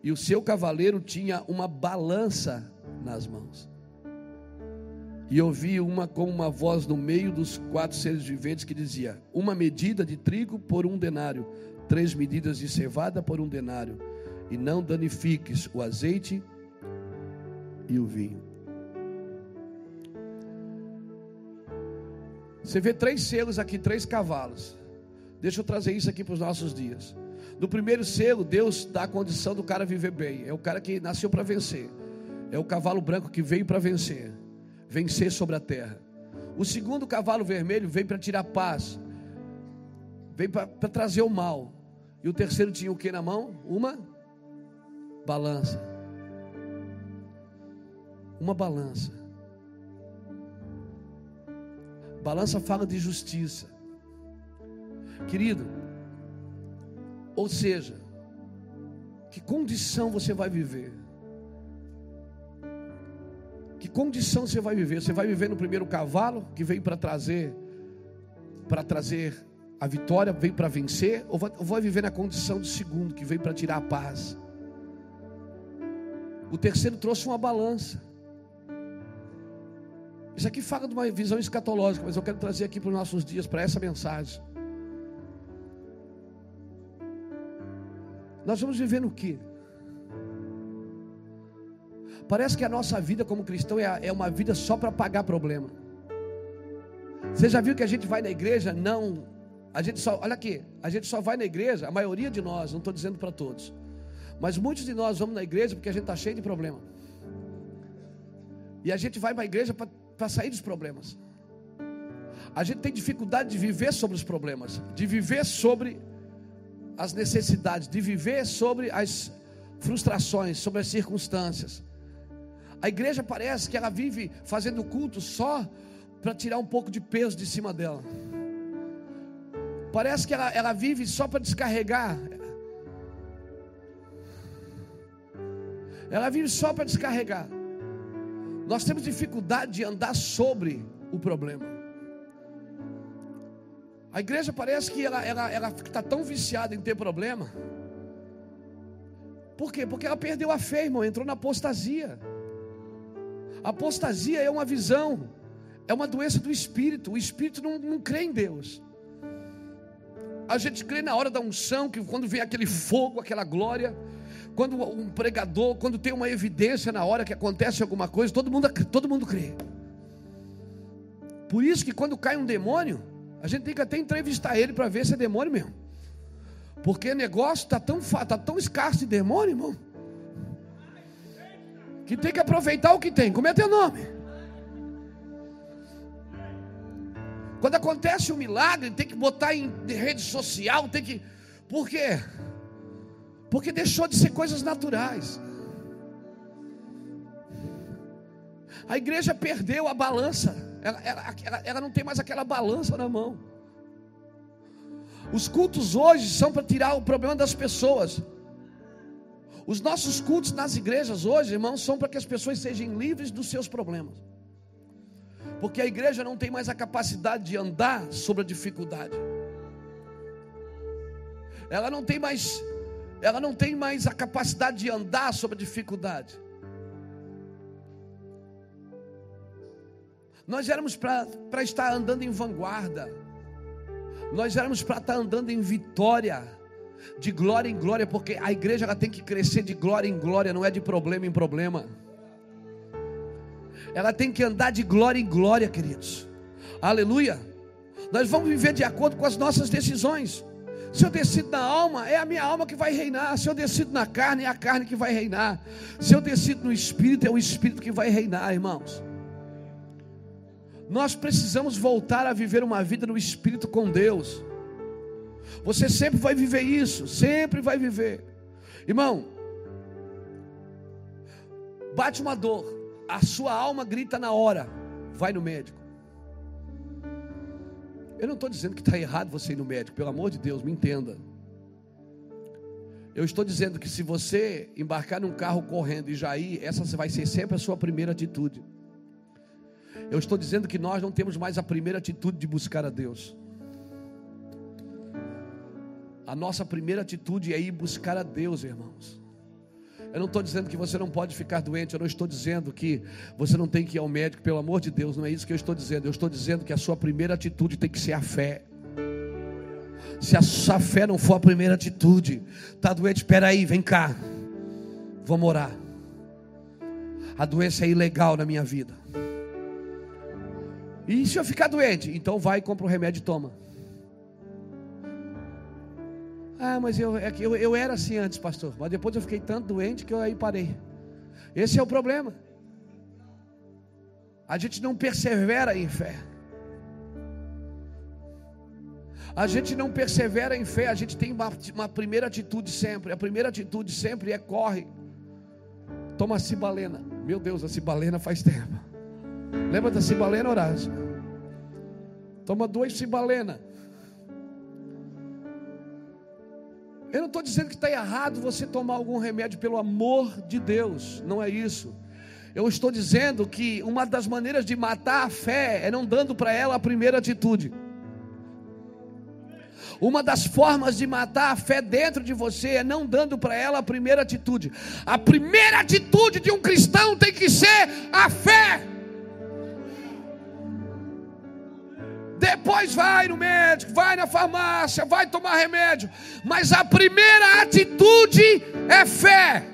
e o seu cavaleiro tinha uma balança nas mãos. E ouvi uma como uma voz no meio dos quatro seres viventes que dizia: Uma medida de trigo por um denário, três medidas de cevada por um denário, e não danifiques o azeite e o vinho. Você vê três selos aqui, três cavalos. Deixa eu trazer isso aqui para os nossos dias. No primeiro selo, Deus dá a condição do cara viver bem. É o cara que nasceu para vencer. É o cavalo branco que veio para vencer vencer sobre a terra. O segundo cavalo vermelho veio para tirar paz, veio para trazer o mal. E o terceiro tinha o que na mão? Uma balança. Uma balança. Balança fala de justiça. Querido, ou seja, que condição você vai viver? Que condição você vai viver? Você vai viver no primeiro cavalo que veio para trazer para trazer a vitória, veio para vencer, ou vai, ou vai viver na condição do segundo que veio para tirar a paz? O terceiro trouxe uma balança. Isso aqui fala de uma visão escatológica, mas eu quero trazer aqui para os nossos dias, para essa mensagem. Nós vamos viver no que? Parece que a nossa vida como cristão é, é uma vida só para pagar problema. Você já viu que a gente vai na igreja? Não. A gente só, olha aqui, a gente só vai na igreja, a maioria de nós, não estou dizendo para todos, mas muitos de nós vamos na igreja porque a gente está cheio de problema. E a gente vai para a igreja para sair dos problemas. A gente tem dificuldade de viver sobre os problemas, de viver sobre as necessidades, de viver sobre as frustrações, sobre as circunstâncias. A igreja parece que ela vive fazendo culto só para tirar um pouco de peso de cima dela. Parece que ela, ela vive só para descarregar. Ela vive só para descarregar. Nós temos dificuldade de andar sobre o problema. A igreja parece que ela está ela, ela tá tão viciada em ter problema. Por quê? Porque ela perdeu a fé, irmão, entrou na apostasia. Apostasia é uma visão, é uma doença do espírito. O espírito não, não crê em Deus. A gente crê na hora da unção, que quando vem aquele fogo, aquela glória, quando um pregador, quando tem uma evidência na hora que acontece alguma coisa, todo mundo, todo mundo crê. Por isso que quando cai um demônio, a gente tem que até entrevistar ele para ver se é demônio mesmo. Porque negócio está tão, tá tão escasso de demônio, irmão que tem que aproveitar o que tem. Como é teu nome? Quando acontece um milagre, tem que botar em rede social, tem que. Por quê? Porque deixou de ser coisas naturais. A igreja perdeu a balança. Ela, ela, ela, ela não tem mais aquela balança na mão. Os cultos hoje são para tirar o problema das pessoas. Os nossos cultos nas igrejas hoje, irmãos, são para que as pessoas sejam livres dos seus problemas. Porque a igreja não tem mais a capacidade de andar sobre a dificuldade. Ela não tem mais ela não tem mais a capacidade de andar sobre a dificuldade. Nós éramos para estar andando em vanguarda. Nós éramos para estar andando em vitória de glória em glória, porque a igreja ela tem que crescer de glória em glória, não é de problema em problema. Ela tem que andar de glória em glória, queridos. Aleluia. Nós vamos viver de acordo com as nossas decisões. Se eu decido na alma, é a minha alma que vai reinar. Se eu decido na carne, é a carne que vai reinar. Se eu decido no espírito, é o espírito que vai reinar, irmãos. Nós precisamos voltar a viver uma vida no espírito com Deus. Você sempre vai viver isso, sempre vai viver. Irmão, bate uma dor, a sua alma grita na hora, vai no médico. Eu não estou dizendo que está errado você ir no médico, pelo amor de Deus, me entenda. Eu estou dizendo que se você embarcar num carro correndo e já ir, essa vai ser sempre a sua primeira atitude. Eu estou dizendo que nós não temos mais a primeira atitude de buscar a Deus. A nossa primeira atitude é ir buscar a Deus, irmãos. Eu não estou dizendo que você não pode ficar doente, eu não estou dizendo que você não tem que ir ao médico, pelo amor de Deus, não é isso que eu estou dizendo. Eu estou dizendo que a sua primeira atitude tem que ser a fé. Se a sua fé não for a primeira atitude, está doente, espera aí, vem cá, vamos orar. A doença é ilegal na minha vida. E se eu ficar doente? Então vai compra o um remédio e toma. Ah, mas eu, é eu, eu era assim antes, pastor. Mas depois eu fiquei tanto doente que eu aí parei. Esse é o problema. A gente não persevera em fé. A gente não persevera em fé, a gente tem uma, uma, primeira atitude sempre. A primeira atitude sempre é corre. Toma a cibalena. Meu Deus, a cibalena faz tempo. Lembra da cibalena, Horácio? Toma duas cibalena. Eu não estou dizendo que está errado você tomar algum remédio pelo amor de Deus, não é isso. Eu estou dizendo que uma das maneiras de matar a fé é não dando para ela a primeira atitude. Uma das formas de matar a fé dentro de você é não dando para ela a primeira atitude. A primeira atitude de um cristão tem que ser a fé. Depois vai no médico, vai na farmácia, vai tomar remédio. Mas a primeira atitude é fé.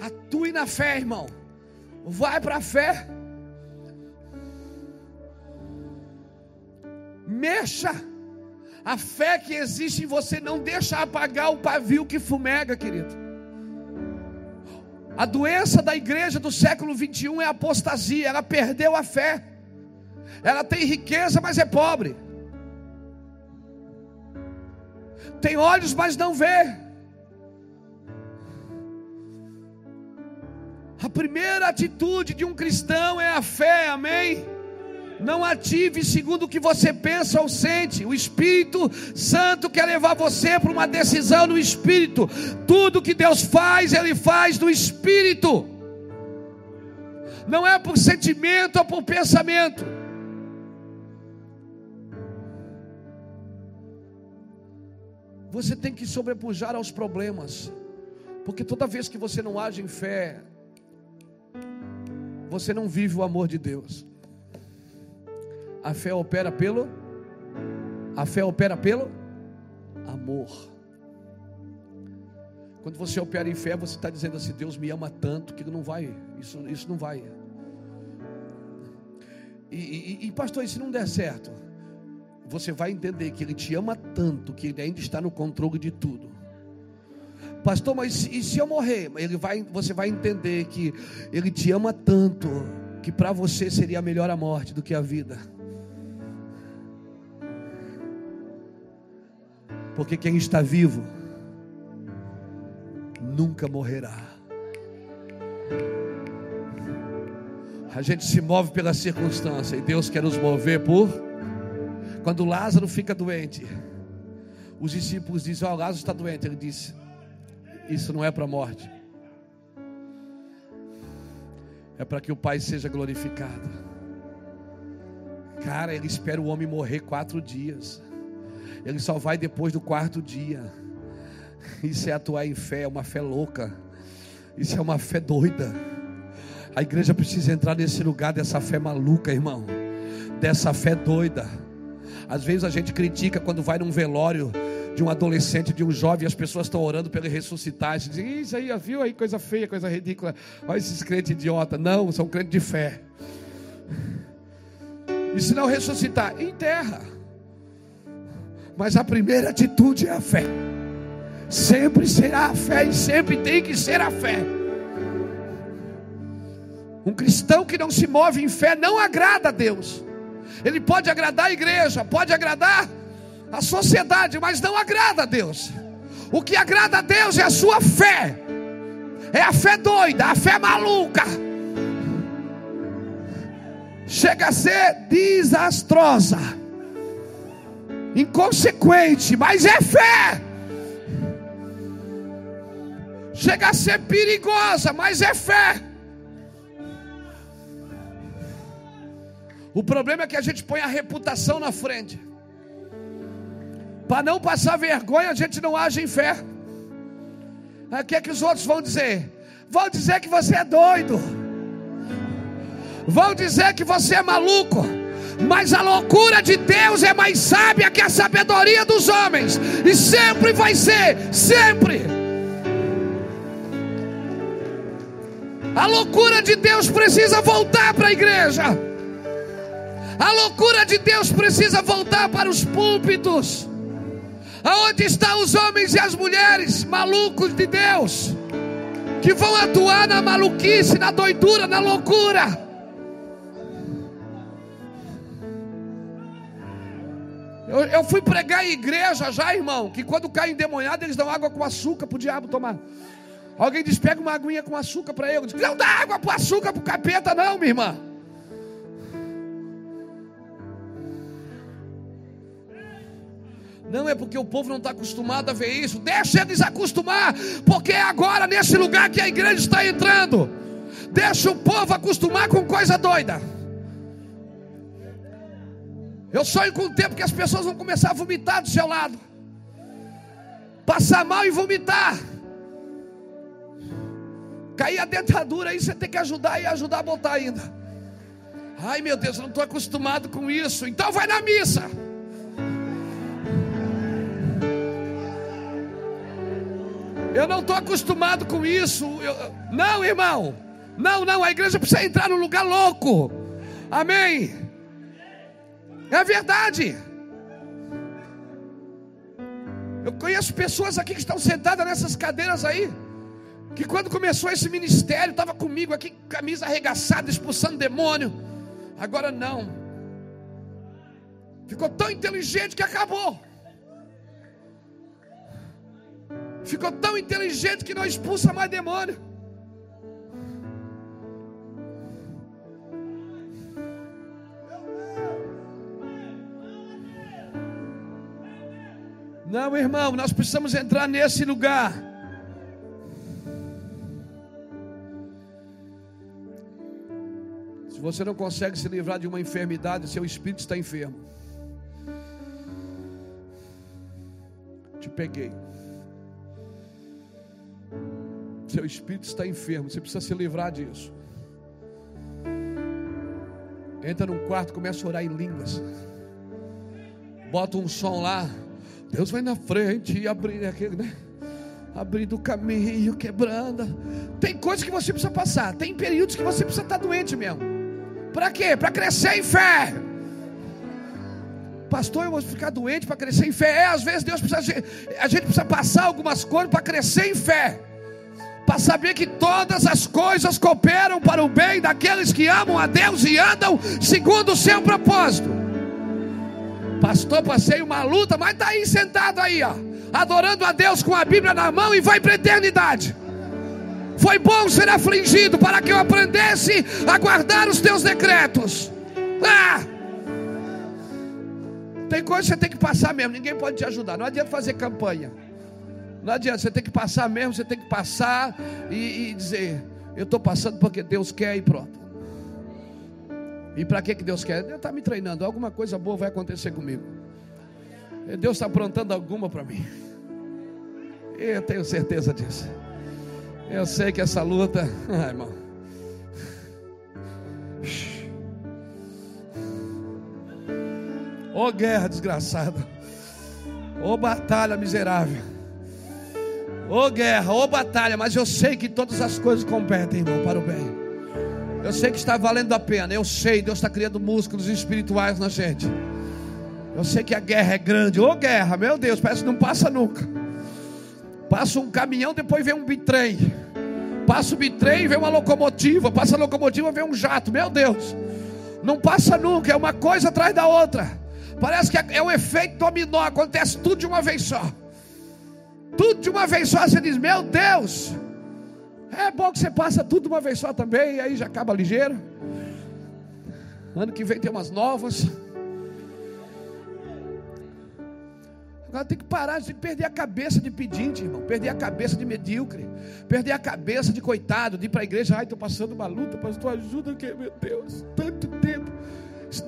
Atue na fé, irmão. Vai para a fé. Mexa. A fé que existe em você não deixa apagar o pavio que fumega, querido. A doença da igreja do século 21 é a apostasia, ela perdeu a fé. Ela tem riqueza, mas é pobre. Tem olhos, mas não vê. A primeira atitude de um cristão é a fé, amém? Não ative segundo o que você pensa ou sente. O Espírito Santo quer levar você para uma decisão no Espírito. Tudo que Deus faz, Ele faz no Espírito. Não é por sentimento ou por pensamento. Você tem que sobrepujar aos problemas. Porque toda vez que você não age em fé, você não vive o amor de Deus. A fé opera pelo A fé opera pelo amor. Quando você opera em fé, você está dizendo assim: Deus me ama tanto que não vai, isso, isso não vai. E, e, e pastor, e se não der certo? Você vai entender que Ele te ama tanto que Ele ainda está no controle de tudo. Pastor, mas e se eu morrer? Ele vai, você vai entender que Ele te ama tanto que para você seria melhor a morte do que a vida. Porque quem está vivo nunca morrerá. A gente se move pela circunstância e Deus quer nos mover por. Quando Lázaro fica doente, os discípulos dizem: Ó, oh, Lázaro está doente. Ele disse: Isso não é para a morte, é para que o Pai seja glorificado. Cara, ele espera o homem morrer quatro dias. Ele só vai depois do quarto dia. Isso é atuar em fé, é uma fé louca. Isso é uma fé doida. A igreja precisa entrar nesse lugar dessa fé maluca, irmão. Dessa fé doida. Às vezes a gente critica quando vai num velório de um adolescente, de um jovem, as pessoas estão orando para ele ressuscitar. Dizem, isso aí, viu aí, coisa feia, coisa ridícula. Olha esses crentes idiota. Não, são crentes de fé. E se não ressuscitar, enterra. Mas a primeira atitude é a fé. Sempre será a fé e sempre tem que ser a fé. Um cristão que não se move em fé não agrada a Deus. Ele pode agradar a igreja, pode agradar a sociedade, mas não agrada a Deus. O que agrada a Deus é a sua fé. É a fé doida, a fé maluca. Chega a ser desastrosa inconsequente, mas é fé. Chega a ser perigosa, mas é fé. O problema é que a gente põe a reputação na frente. Para não passar vergonha, a gente não age em fé. O que é que os outros vão dizer? Vão dizer que você é doido. Vão dizer que você é maluco. Mas a loucura de Deus é mais sábia que a sabedoria dos homens. E sempre vai ser, sempre. A loucura de Deus precisa voltar para a igreja. A loucura de Deus precisa voltar para os púlpitos. Aonde estão os homens e as mulheres malucos de Deus? Que vão atuar na maluquice, na doidura, na loucura. Eu, eu, fui pregar em igreja já, irmão, que quando cai endemoniado, eles dão água com açúcar para o diabo tomar. Alguém diz: pega uma aguinha com açúcar para ele. Diz, não dá água com açúcar para o capeta, não, minha irmã. Não é porque o povo não está acostumado a ver isso. Deixa eles acostumar, porque é agora nesse lugar que a igreja está entrando. Deixa o povo acostumar com coisa doida. Eu sonho com o tempo que as pessoas vão começar a vomitar do seu lado, passar mal e vomitar. Cair a dentadura aí, você tem que ajudar e ajudar a botar ainda. Ai meu Deus, eu não estou acostumado com isso. Então vai na missa. Eu não estou acostumado com isso. Eu, não, irmão. Não, não. A igreja precisa entrar num lugar louco. Amém. É verdade. Eu conheço pessoas aqui que estão sentadas nessas cadeiras aí. Que quando começou esse ministério, estava comigo aqui, camisa arregaçada, expulsando demônio. Agora não. Ficou tão inteligente que acabou. Ficou tão inteligente que não expulsa mais demônio. Não, irmão, nós precisamos entrar nesse lugar. Se você não consegue se livrar de uma enfermidade, seu espírito está enfermo. Te peguei. Seu espírito está enfermo, você precisa se livrar disso. Entra num quarto, começa a orar em línguas. Bota um som lá. Deus vai na frente e abrir aquele, né? Abrindo o caminho, quebrando. Tem coisas que você precisa passar. Tem períodos que você precisa estar doente mesmo. Para quê? Para crescer em fé. Pastor, eu vou ficar doente para crescer em fé. É, às vezes Deus precisa. A gente precisa passar algumas coisas para crescer em fé para saber que todas as coisas cooperam para o bem daqueles que amam a Deus e andam segundo o seu propósito. Pastor, passei uma luta, mas está aí sentado aí, ó, adorando a Deus com a Bíblia na mão e vai para a eternidade. Foi bom ser afligido para que eu aprendesse a guardar os teus decretos. Ah! Tem coisa que você tem que passar mesmo, ninguém pode te ajudar. Não adianta fazer campanha. Não adianta, você tem que passar mesmo, você tem que passar e, e dizer: Eu estou passando porque Deus quer e pronto. E para que, que Deus quer? Deus está me treinando, alguma coisa boa vai acontecer comigo. Deus está aprontando alguma para mim. Eu tenho certeza disso. Eu sei que essa luta, ai, irmão. Ô oh, guerra desgraçada. Ô oh, batalha miserável. Ô oh, guerra, ô batalha, mas eu sei que todas as coisas competem, irmão, para o bem. Eu sei que está valendo a pena. Eu sei, Deus está criando músculos espirituais na gente. Eu sei que a guerra é grande. Ô oh, guerra, meu Deus, parece que não passa nunca. Passa um caminhão, depois vem um bitrem. Passa o bitrem, vem uma locomotiva. Passa a locomotiva, vem um jato. Meu Deus, não passa nunca. É uma coisa atrás da outra. Parece que é um efeito dominó. Acontece tudo de uma vez só. Tudo de uma vez só, você diz: Meu Deus, é bom que você passa tudo uma vez só também, aí já acaba ligeiro. Ano que vem tem umas novas. Agora tem que parar de perder a cabeça de pedinte, irmão. Perder a cabeça de medíocre. Perder a cabeça de coitado, de ir para a igreja. Ai, estou passando uma luta, pastor, ajuda que meu Deus. Tanto tempo.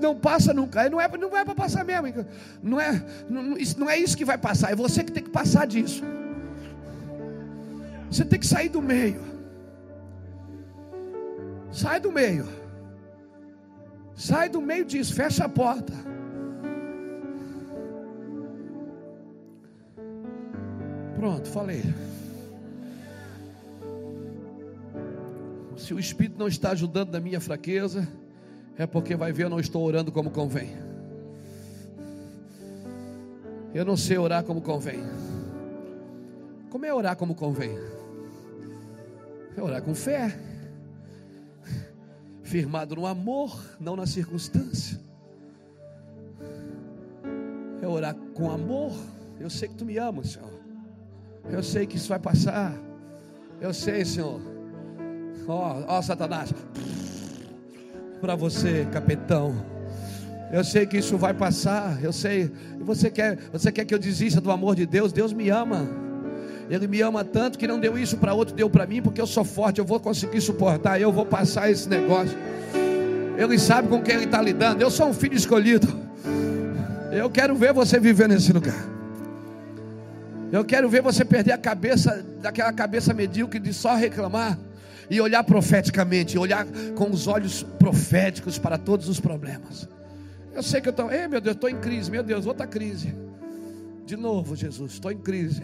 Não passa nunca. Não é, não é para passar mesmo. Não é, não, isso, não é isso que vai passar. É você que tem que passar disso. Você tem que sair do meio. Sai do meio. Sai do meio disso. Fecha a porta. Pronto, falei. Se o Espírito não está ajudando na minha fraqueza, é porque vai ver eu não estou orando como convém. Eu não sei orar como convém. Como é orar como convém? É orar com fé, firmado no amor, não na circunstância. É orar com amor. Eu sei que tu me amas, Senhor. Eu sei que isso vai passar. Eu sei, Senhor. Ó, ó Satanás. Para você, capitão. Eu sei que isso vai passar. Eu sei. Você quer, você quer que eu desista do amor de Deus? Deus me ama. Ele me ama tanto que não deu isso para outro, deu para mim, porque eu sou forte, eu vou conseguir suportar, eu vou passar esse negócio. Ele sabe com quem ele está lidando. Eu sou um filho escolhido. Eu quero ver você viver nesse lugar. Eu quero ver você perder a cabeça, daquela cabeça medíocre de só reclamar e olhar profeticamente, olhar com os olhos proféticos para todos os problemas. Eu sei que eu estou, ei meu Deus, estou em crise, meu Deus, outra crise. De novo, Jesus, estou em crise.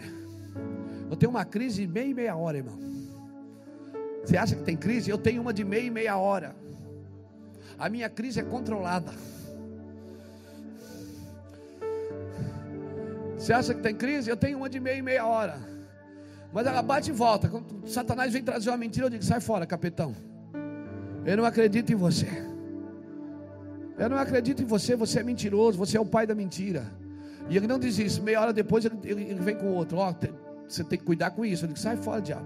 Eu tenho uma crise de meia e meia hora, irmão. Você acha que tem crise? Eu tenho uma de meia e meia hora. A minha crise é controlada. Você acha que tem crise? Eu tenho uma de meia e meia hora. Mas ela bate e volta. Quando Satanás vem trazer uma mentira, eu digo: sai fora, capitão. Eu não acredito em você. Eu não acredito em você, você é mentiroso, você é o pai da mentira. E ele não diz isso. Meia hora depois ele, ele, vem com outro. Ó, oh, você tem que cuidar com isso. Eu digo: sai fora, diabo.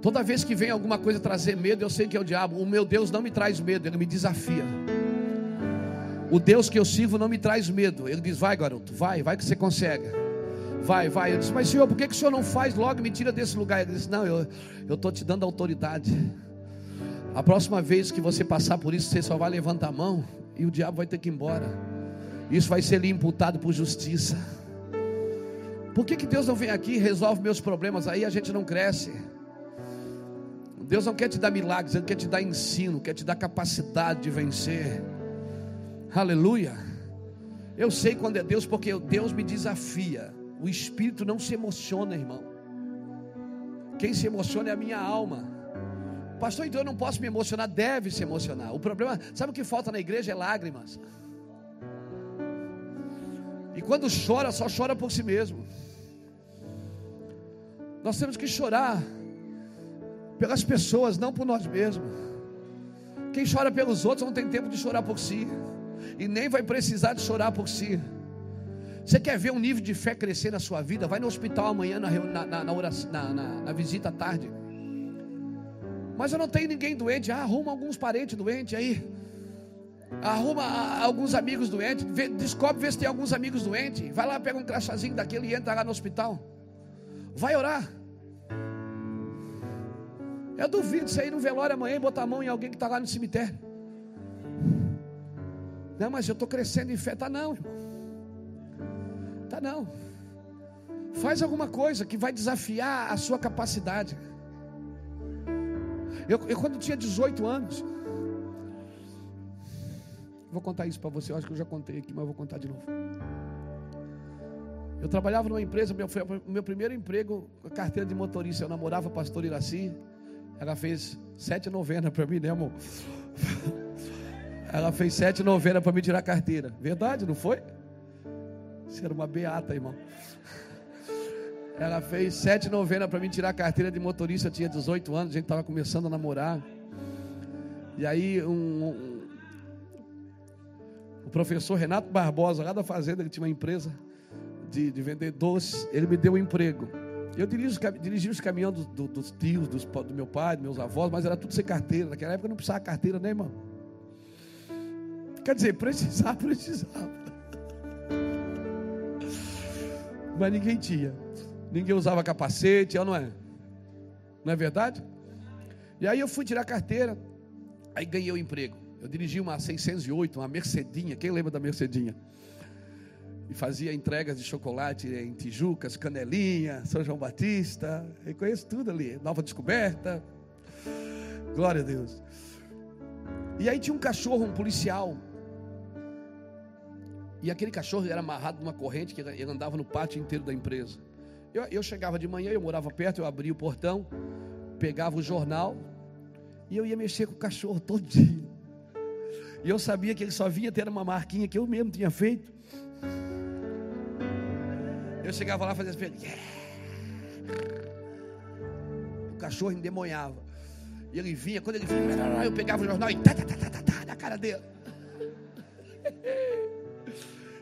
Toda vez que vem alguma coisa trazer medo, eu sei que é o diabo. O meu Deus não me traz medo, ele me desafia. O Deus que eu sirvo não me traz medo. Ele diz: vai, garoto, vai, vai que você consegue. Vai, vai. Eu disse, mas senhor, por que, que o senhor não faz logo me tira desse lugar? Ele disse, não, eu estou te dando autoridade. A próxima vez que você passar por isso, você só vai levantar a mão e o diabo vai ter que ir embora. Isso vai ser lhe imputado por justiça. Por que, que Deus não vem aqui e resolve meus problemas? Aí a gente não cresce. Deus não quer te dar milagres, Ele quer te dar ensino, quer te dar capacidade de vencer. Aleluia. Eu sei quando é Deus, porque Deus me desafia. O espírito não se emociona, irmão. Quem se emociona é a minha alma. Pastor, então eu não posso me emocionar, deve se emocionar. O problema, sabe o que falta na igreja? É lágrimas. E quando chora, só chora por si mesmo. Nós temos que chorar pelas pessoas, não por nós mesmos. Quem chora pelos outros não tem tempo de chorar por si, e nem vai precisar de chorar por si. Você quer ver um nível de fé crescer na sua vida? Vai no hospital amanhã na, na, na, oração, na, na visita à tarde. Mas eu não tenho ninguém doente. Ah, arruma alguns parentes doentes aí. Arruma alguns amigos doentes. Vê, descobre ver se tem alguns amigos doentes. Vai lá, pega um crachazinho daquele e entra lá no hospital. Vai orar. Eu duvido você ir no velório amanhã e botar a mão em alguém que está lá no cemitério. Não, mas eu estou crescendo em fé. Tá não, irmão. Tá não. Faz alguma coisa que vai desafiar a sua capacidade. Eu, eu quando tinha 18 anos, vou contar isso para você. Eu acho que eu já contei aqui, mas eu vou contar de novo. Eu trabalhava numa empresa, meu, foi o meu primeiro emprego, carteira de motorista. Eu namorava a pastora Iraci. Ela fez sete novenas para mim, né, amor? Ela fez sete novenas para me tirar a carteira. Verdade, não foi? Você era uma beata, irmão. Ela fez sete novenas para mim tirar a carteira de motorista. Eu tinha 18 anos, a gente estava começando a namorar. E aí, um, um, o professor Renato Barbosa, lá da fazenda, ele tinha uma empresa de, de vender doces. Ele me deu um emprego. Eu dirigi, dirigi os caminhões do, do, dos tios, dos, do meu pai, dos meus avós, mas era tudo sem carteira. Naquela época não precisava carteira, né, irmão? Quer dizer, precisava, precisava. mas ninguém tinha. Ninguém usava capacete, não é? Não é verdade? E aí eu fui tirar carteira. Aí ganhei o emprego. Eu dirigi uma 608, uma Mercedinha. Quem lembra da Mercedinha? E fazia entregas de chocolate em Tijucas, Canelinha, São João Batista. Eu conheço tudo ali. Nova Descoberta. Glória a Deus. E aí tinha um cachorro, um policial. E aquele cachorro era amarrado numa corrente que ele andava no pátio inteiro da empresa. Eu, eu chegava de manhã, eu morava perto, eu abria o portão, pegava o jornal e eu ia mexer com o cachorro todo dia. E eu sabia que ele só vinha ter uma marquinha que eu mesmo tinha feito. Eu chegava lá e fazia assim, yeah! o cachorro endemonhava. E ele vinha, quando ele vinha, eu pegava o jornal e tá, tá, tá, tá na cara dele.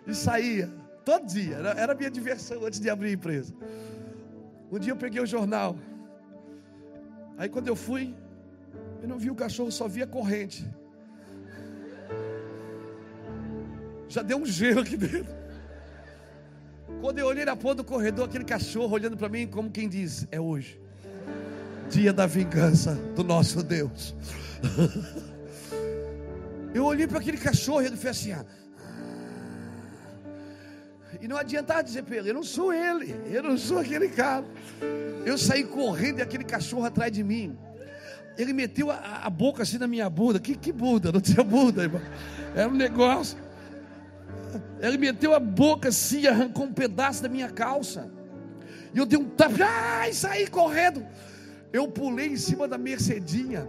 E saía, todo dia, era a minha diversão antes de abrir a empresa. Um dia eu peguei o jornal. Aí quando eu fui, eu não vi o cachorro, só vi a corrente. Já deu um gelo aqui dentro. Quando eu olhei na ponta do corredor, aquele cachorro olhando para mim, como quem diz: É hoje, dia da vingança do nosso Deus. Eu olhei para aquele cachorro e ele fez assim: ah. E não adiantava dizer para ele: Eu não sou ele, eu não sou aquele cara. Eu saí correndo e aquele cachorro atrás de mim. Ele meteu a, a boca assim na minha bunda. Que, que bunda? Não tinha bunda, irmão. Era um negócio. Ele meteu a boca assim, arrancou um pedaço da minha calça. E eu dei um tapa, ai, saí correndo. Eu pulei em cima da Mercedinha.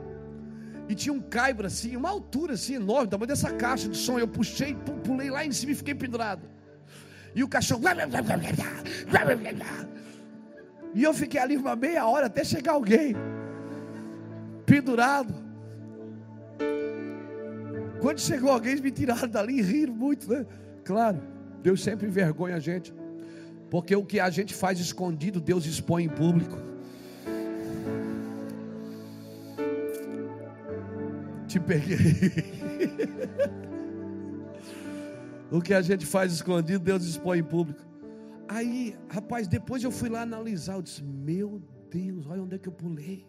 E tinha um caibro assim, uma altura assim enorme, tamanho dessa caixa de som. Eu puxei, pulei lá em cima e fiquei pendurado. E o cachorro. E eu fiquei ali uma meia hora até chegar alguém. Pendurado. Quando chegou alguém, me tiraram dali e riram muito, né? Claro, Deus sempre envergonha a gente. Porque o que a gente faz escondido, Deus expõe em público. Te peguei. o que a gente faz escondido, Deus expõe em público. Aí, rapaz, depois eu fui lá analisar. Eu disse: Meu Deus, olha onde é que eu pulei.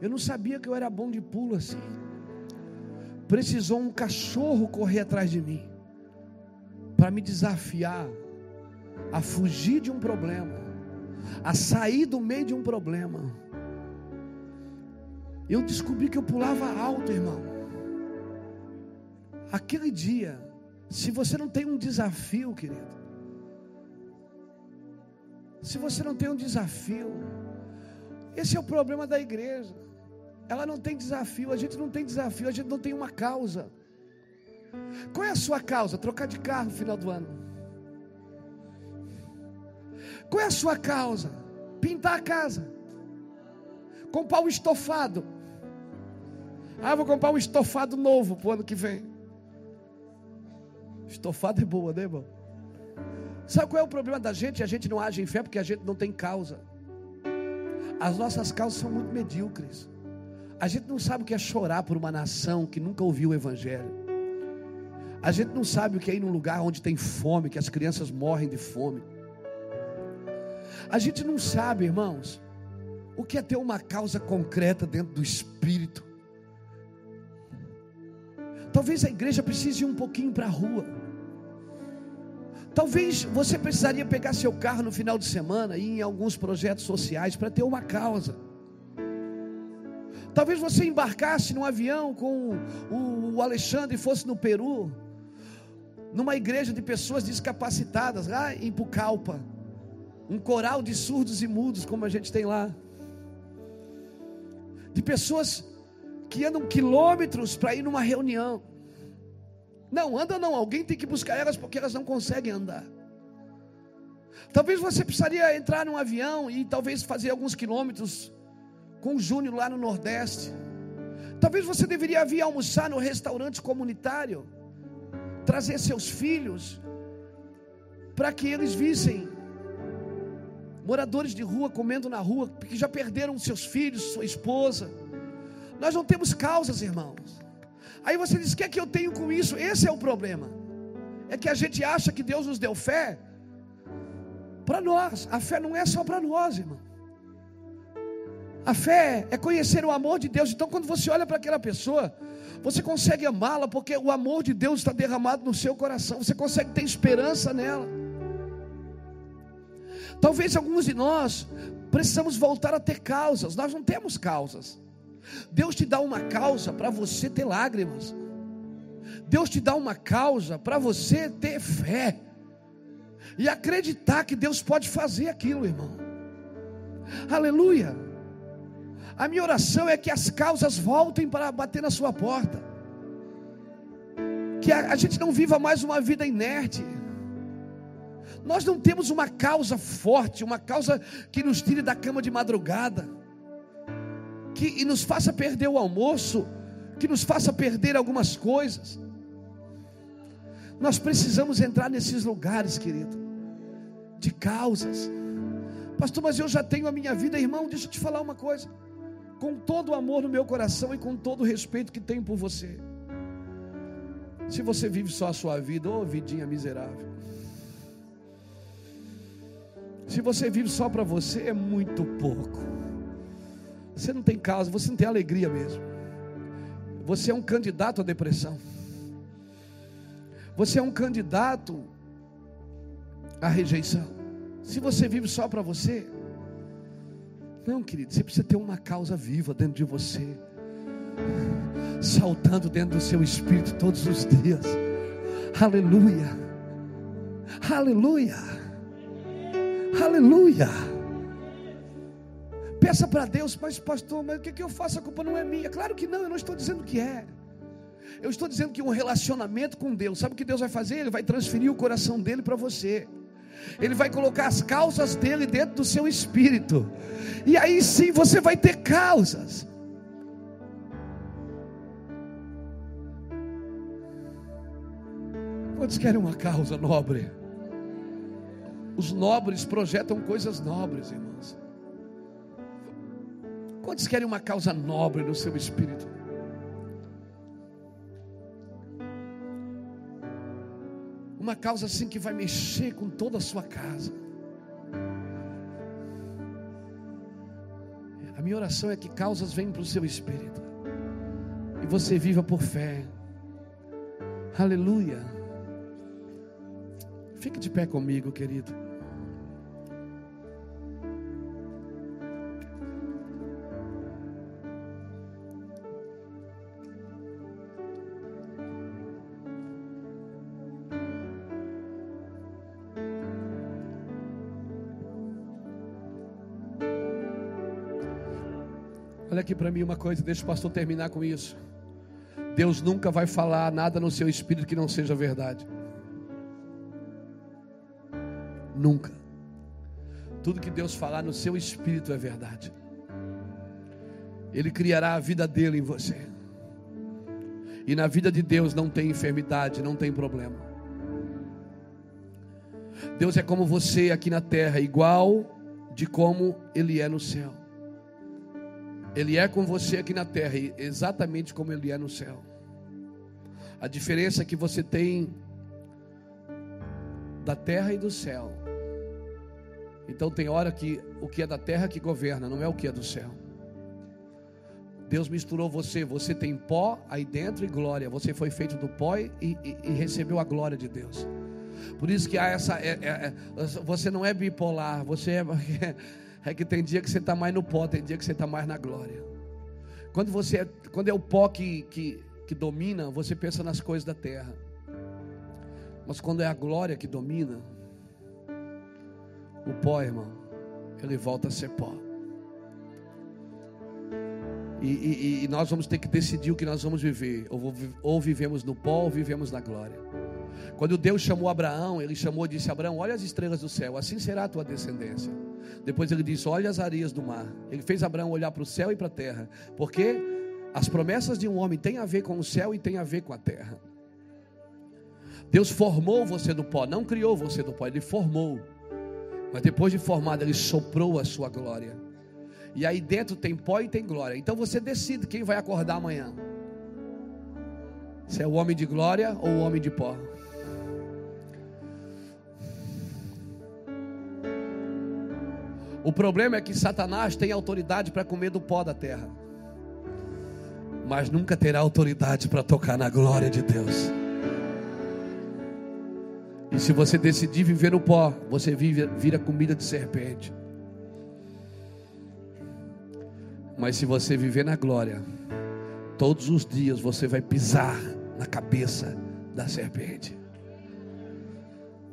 Eu não sabia que eu era bom de pulo assim. Precisou um cachorro correr atrás de mim para me desafiar a fugir de um problema, a sair do meio de um problema. Eu descobri que eu pulava alto, irmão. Aquele dia, se você não tem um desafio, querido, se você não tem um desafio, esse é o problema da igreja. Ela não tem desafio, a gente não tem desafio, a gente não tem uma causa. Qual é a sua causa? Trocar de carro no final do ano. Qual é a sua causa? Pintar a casa. Comprar um estofado. Ah, vou comprar um estofado novo para o ano que vem. Estofado é boa, né, irmão? Sabe qual é o problema da gente? A gente não age em fé porque a gente não tem causa. As nossas causas são muito medíocres. A gente não sabe o que é chorar por uma nação que nunca ouviu o Evangelho. A gente não sabe o que é ir num lugar onde tem fome, que as crianças morrem de fome. A gente não sabe, irmãos, o que é ter uma causa concreta dentro do espírito. Talvez a igreja precise ir um pouquinho para a rua. Talvez você precisaria pegar seu carro no final de semana e ir em alguns projetos sociais para ter uma causa. Talvez você embarcasse num avião com o Alexandre e fosse no Peru numa igreja de pessoas descapacitadas, lá em Pucallpa. Um coral de surdos e mudos, como a gente tem lá. De pessoas que andam quilômetros para ir numa reunião. Não, anda não, alguém tem que buscar elas porque elas não conseguem andar. Talvez você precisaria entrar num avião e talvez fazer alguns quilômetros com o Júnior lá no Nordeste. Talvez você deveria vir almoçar no restaurante comunitário trazer seus filhos, para que eles vissem moradores de rua comendo na rua, porque já perderam seus filhos, sua esposa. Nós não temos causas, irmãos. Aí você diz: o que é que eu tenho com isso? Esse é o problema. É que a gente acha que Deus nos deu fé para nós. A fé não é só para nós, irmão. A fé é conhecer o amor de Deus. Então, quando você olha para aquela pessoa, você consegue amá-la porque o amor de Deus está derramado no seu coração. Você consegue ter esperança nela. Talvez alguns de nós precisamos voltar a ter causas. Nós não temos causas. Deus te dá uma causa para você ter lágrimas. Deus te dá uma causa para você ter fé e acreditar que Deus pode fazer aquilo, irmão. Aleluia. A minha oração é que as causas voltem para bater na sua porta. Que a, a gente não viva mais uma vida inerte. Nós não temos uma causa forte, uma causa que nos tire da cama de madrugada, que nos faça perder o almoço, que nos faça perder algumas coisas. Nós precisamos entrar nesses lugares, querido, de causas. Pastor, mas eu já tenho a minha vida, irmão. Deixa eu te falar uma coisa. Com todo o amor no meu coração e com todo o respeito que tenho por você. Se você vive só a sua vida, ô oh, vidinha miserável. Se você vive só para você, é muito pouco. Você não tem causa, você não tem alegria mesmo. Você é um candidato à depressão. Você é um candidato à rejeição. Se você vive só para você, não, querido, você precisa ter uma causa viva dentro de você, saltando dentro do seu espírito todos os dias. Aleluia, aleluia, aleluia. Peça para Deus, mas pastor, mas o que, que eu faço? A culpa não é minha. Claro que não, eu não estou dizendo que é. Eu estou dizendo que um relacionamento com Deus, sabe o que Deus vai fazer? Ele vai transferir o coração dele para você. Ele vai colocar as causas dele dentro do seu espírito. E aí sim você vai ter causas. Quantos querem uma causa nobre? Os nobres projetam coisas nobres, irmãos. Quantos querem uma causa nobre no seu espírito? Uma causa assim que vai mexer com toda a sua casa. A minha oração é que causas venham para o seu espírito. E você viva por fé. Aleluia. Fique de pé comigo, querido. Aqui para mim uma coisa, deixa o pastor terminar com isso. Deus nunca vai falar nada no seu espírito que não seja verdade. Nunca. Tudo que Deus falar no seu espírito é verdade. Ele criará a vida dele em você. E na vida de Deus não tem enfermidade, não tem problema. Deus é como você aqui na terra, igual de como ele é no céu. Ele é com você aqui na terra, exatamente como ele é no céu. A diferença é que você tem da terra e do céu. Então tem hora que o que é da terra que governa, não é o que é do céu. Deus misturou você, você tem pó aí dentro e glória. Você foi feito do pó e, e, e recebeu a glória de Deus. Por isso que há essa. É, é, é, você não é bipolar, você é. é que tem dia que você está mais no pó, tem dia que você está mais na glória. Quando você é, quando é o pó que, que, que domina, você pensa nas coisas da terra. Mas quando é a glória que domina, o pó, irmão, ele volta a ser pó. E, e, e, nós vamos ter que decidir o que nós vamos viver. Ou, ou vivemos no pó ou vivemos na glória. Quando Deus chamou Abraão, ele chamou e disse: Abraão, olha as estrelas do céu, assim será a tua descendência. Depois ele disse: Olha as areias do mar. Ele fez Abraão olhar para o céu e para a terra, porque as promessas de um homem têm a ver com o céu e têm a ver com a terra. Deus formou você do pó, não criou você do pó, Ele formou. Mas depois de formado, Ele soprou a sua glória. E aí dentro tem pó e tem glória. Então você decide quem vai acordar amanhã: se é o homem de glória ou o homem de pó. O problema é que Satanás tem autoridade para comer do pó da terra, mas nunca terá autoridade para tocar na glória de Deus. E se você decidir viver no pó, você vive, vira comida de serpente. Mas se você viver na glória, todos os dias você vai pisar na cabeça da serpente.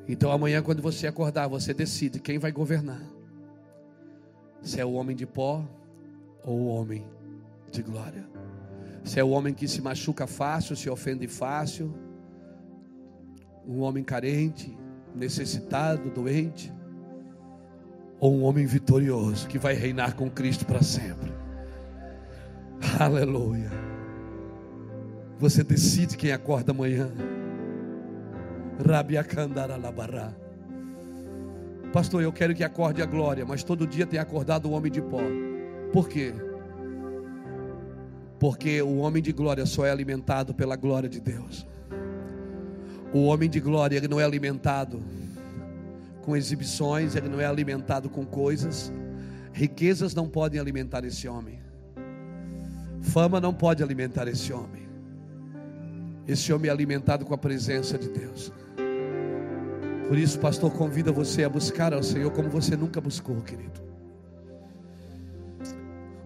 Então amanhã, quando você acordar, você decide quem vai governar: se é o homem de pó ou o homem de glória. Se é o homem que se machuca fácil, se ofende fácil, um homem carente, necessitado, doente, ou um homem vitorioso que vai reinar com Cristo para sempre. Aleluia. Você decide quem acorda amanhã. Rabiacandaralabará. Pastor, eu quero que acorde a glória, mas todo dia tem acordado o homem de pó. Por quê? Porque o homem de glória só é alimentado pela glória de Deus. O homem de glória, ele não é alimentado com exibições, ele não é alimentado com coisas. Riquezas não podem alimentar esse homem. Fama não pode alimentar esse homem. Esse homem é alimentado com a presença de Deus. Por isso, pastor, convida você a buscar ao Senhor como você nunca buscou, querido.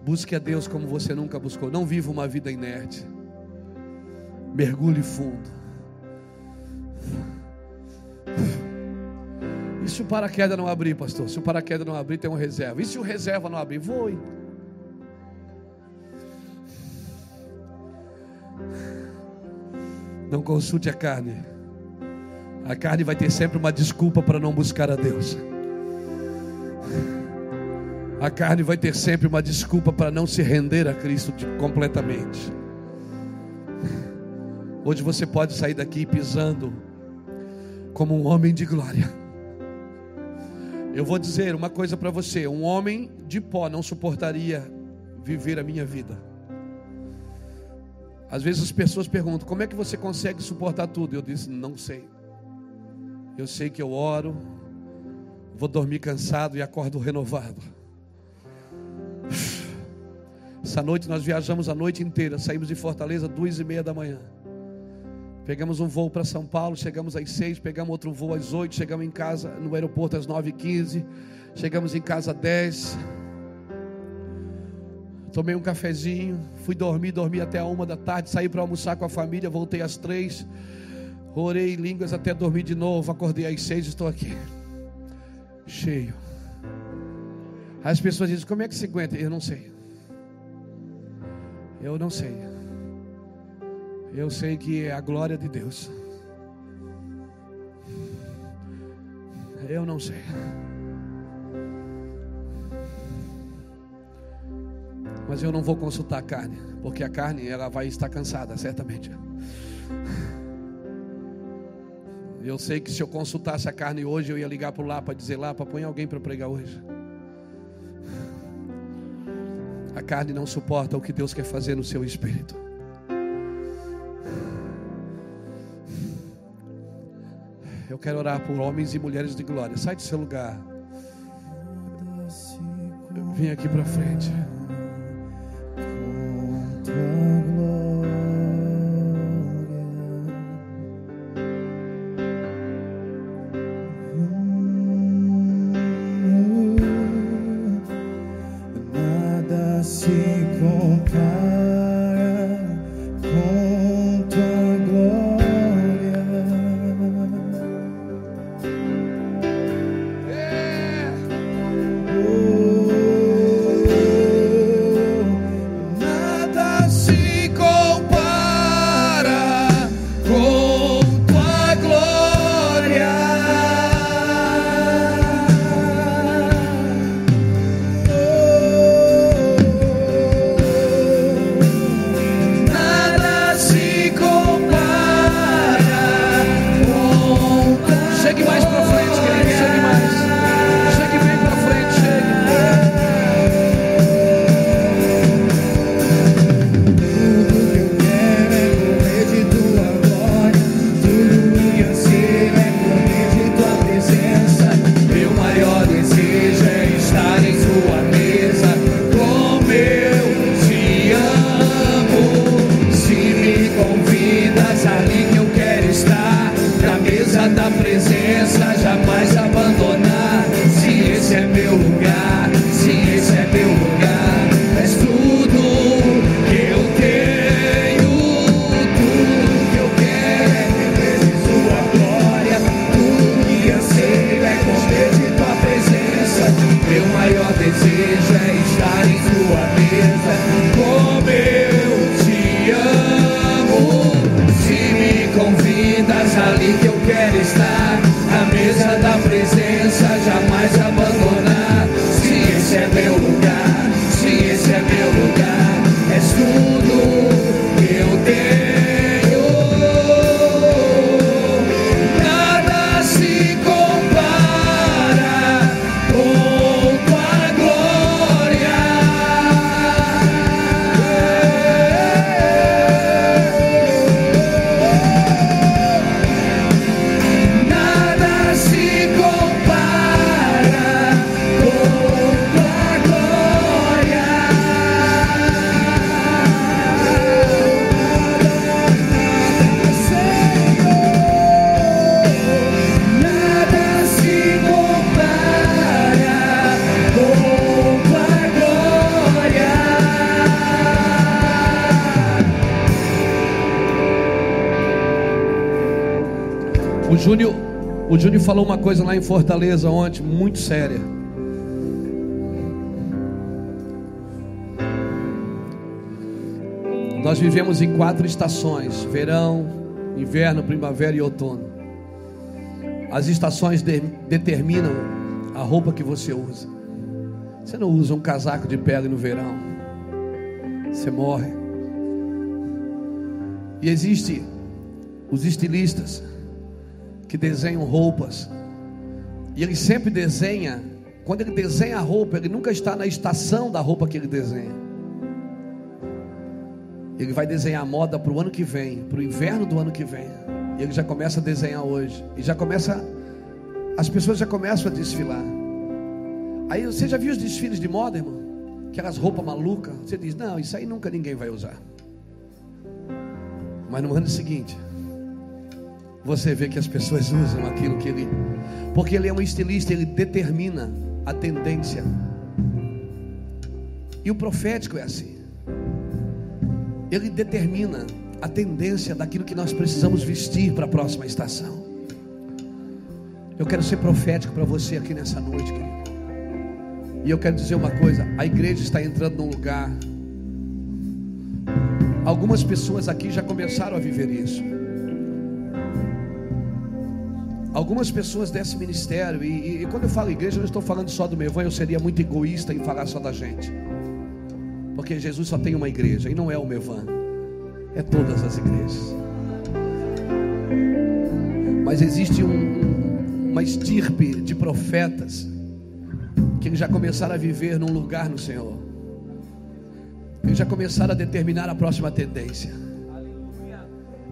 Busque a Deus como você nunca buscou. Não viva uma vida inerte. Mergulhe fundo. E se o paraquedas não abrir, pastor? Se o paraquedas não abrir, tem um reserva. E se o reserva não abrir? Voe. Não consulte a carne. A carne vai ter sempre uma desculpa para não buscar a Deus. A carne vai ter sempre uma desculpa para não se render a Cristo completamente. Hoje você pode sair daqui pisando como um homem de glória. Eu vou dizer uma coisa para você: um homem de pó não suportaria viver a minha vida. Às vezes as pessoas perguntam: como é que você consegue suportar tudo? Eu disse: não sei. Eu sei que eu oro, vou dormir cansado e acordo renovado. Essa noite nós viajamos a noite inteira, saímos de Fortaleza duas e meia da manhã. Pegamos um voo para São Paulo, chegamos às seis, pegamos outro voo às oito, chegamos em casa no aeroporto às nove e quinze, chegamos em casa às dez. Tomei um cafezinho, fui dormir, dormi até a uma da tarde, saí para almoçar com a família, voltei às três, orei em línguas até dormir de novo, acordei às seis, estou aqui, cheio. As pessoas dizem: Como é que se aguenta? Eu não sei. Eu não sei. Eu sei que é a glória de Deus. Eu não sei. Mas eu não vou consultar a carne, porque a carne ela vai estar cansada, certamente. Eu sei que se eu consultasse a carne hoje, eu ia ligar para lá para dizer lá, para põe alguém para pregar hoje. A carne não suporta o que Deus quer fazer no seu espírito. Eu quero orar por homens e mulheres de glória. Sai do seu lugar. Vem aqui para frente. Júnior, o Júnior falou uma coisa lá em Fortaleza ontem, muito séria. Nós vivemos em quatro estações: verão, inverno, primavera e outono. As estações de, determinam a roupa que você usa. Você não usa um casaco de pele no verão, você morre. E existe os estilistas que desenham roupas. E ele sempre desenha, quando ele desenha a roupa, ele nunca está na estação da roupa que ele desenha. Ele vai desenhar a moda para o ano que vem, para o inverno do ano que vem. E ele já começa a desenhar hoje. E já começa, as pessoas já começam a desfilar. Aí você já viu os desfiles de moda, irmão? Aquelas roupas malucas. Você diz, não, isso aí nunca ninguém vai usar. Mas no ano seguinte, você vê que as pessoas usam aquilo que ele. Porque ele é um estilista, ele determina a tendência. E o profético é assim ele determina a tendência daquilo que nós precisamos vestir para a próxima estação. Eu quero ser profético para você aqui nessa noite, querido. E eu quero dizer uma coisa: a igreja está entrando num lugar. Algumas pessoas aqui já começaram a viver isso. Algumas pessoas desse ministério, e, e, e quando eu falo igreja, eu não estou falando só do meu eu seria muito egoísta em falar só da gente. Porque Jesus só tem uma igreja e não é o Mevan, é todas as igrejas. Mas existe um, uma estirpe de profetas que já começaram a viver num lugar no Senhor. Que já começaram a determinar a próxima tendência.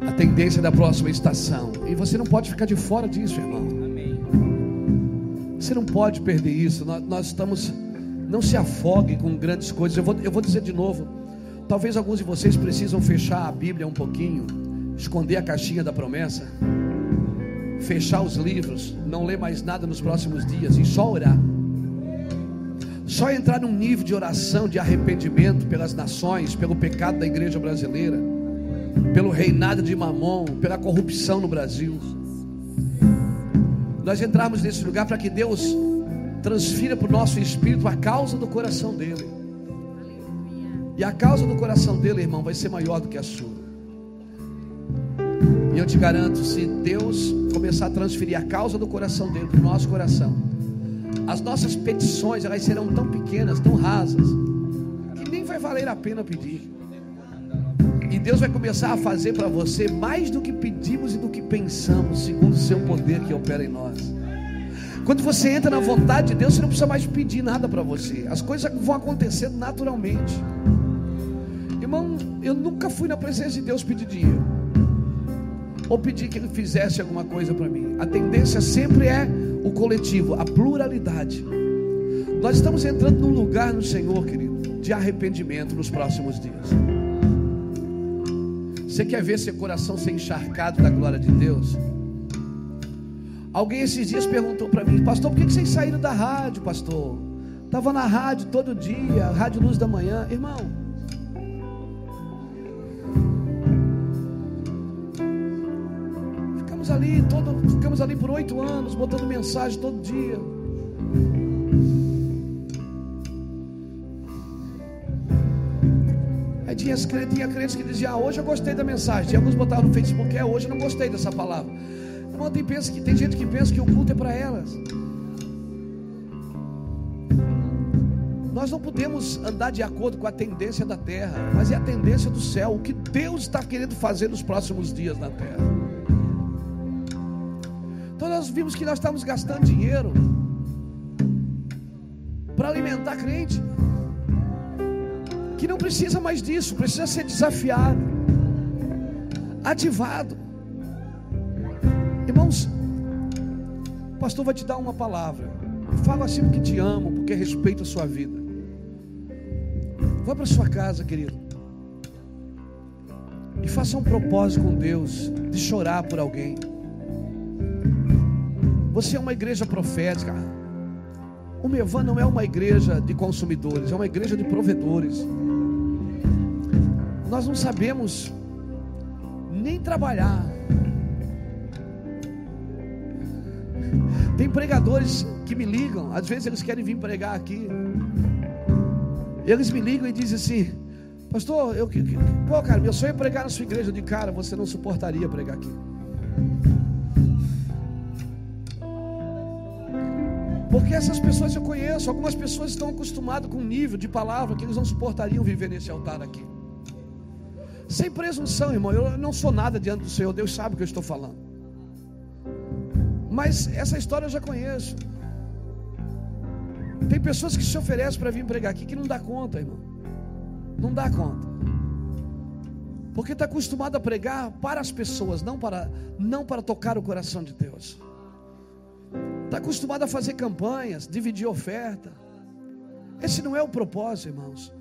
A tendência da próxima estação. E você não pode ficar de fora disso, irmão. Você não pode perder isso. Nós, nós estamos não se afogue com grandes coisas. Eu vou, eu vou dizer de novo. Talvez alguns de vocês precisam fechar a Bíblia um pouquinho, esconder a caixinha da promessa, fechar os livros, não ler mais nada nos próximos dias e só orar. Só entrar num nível de oração, de arrependimento pelas nações, pelo pecado da igreja brasileira, pelo reinado de Mamon, pela corrupção no Brasil. Nós entrarmos nesse lugar para que Deus transfira para o nosso espírito a causa do coração dele. E a causa do coração dele, irmão, vai ser maior do que a sua. E eu te garanto, se Deus começar a transferir a causa do coração dele para o nosso coração, as nossas petições elas serão tão pequenas, tão rasas, que nem vai valer a pena pedir. E Deus vai começar a fazer para você mais do que pedimos e do que pensamos, segundo o seu poder que opera em nós. Quando você entra na vontade de Deus, você não precisa mais pedir nada para você. As coisas vão acontecendo naturalmente. Irmão, eu nunca fui na presença de Deus pedir dinheiro. Ou pedir que Ele fizesse alguma coisa para mim. A tendência sempre é o coletivo, a pluralidade. Nós estamos entrando num lugar no Senhor, querido, de arrependimento nos próximos dias. Você quer ver seu coração ser encharcado da glória de Deus? Alguém esses dias perguntou para mim, pastor, por que vocês saíram da rádio, pastor? Estava na rádio todo dia, Rádio Luz da Manhã. Irmão, ficamos ali, todo, ficamos ali por oito anos, botando mensagem todo dia. Tinha, tinha crentes que diziam, ah, hoje eu gostei da mensagem. Tinha alguns botaram no Facebook, é, hoje eu não gostei dessa palavra. Irmão, tem, pensa que, tem gente que pensa que o culto é para elas. Nós não podemos andar de acordo com a tendência da terra, mas é a tendência do céu, o que Deus está querendo fazer nos próximos dias na terra. Então nós vimos que nós estamos gastando dinheiro para alimentar crente, que não precisa mais disso, precisa ser desafiado, ativado. Irmãos, o pastor vai te dar uma palavra. Fala assim porque te amo, porque respeito a sua vida. Vá para sua casa, querido. E faça um propósito com Deus de chorar por alguém. Você é uma igreja profética. O Mevan não é uma igreja de consumidores, é uma igreja de provedores. Nós não sabemos nem trabalhar Tem pregadores que me ligam, às vezes eles querem vir pregar aqui. Eles me ligam e dizem assim: Pastor, eu, pô, cara, meu sonho é pregar na sua igreja de cara, você não suportaria pregar aqui. Porque essas pessoas eu conheço, algumas pessoas estão acostumadas com um nível de palavra que eles não suportariam viver nesse altar aqui. Sem presunção, irmão, eu não sou nada diante do Senhor, Deus sabe o que eu estou falando. Mas essa história eu já conheço. Tem pessoas que se oferecem para vir pregar aqui que não dá conta, irmão. Não dá conta. Porque está acostumado a pregar para as pessoas, não para, não para tocar o coração de Deus. Está acostumado a fazer campanhas, dividir oferta. Esse não é o propósito, irmãos.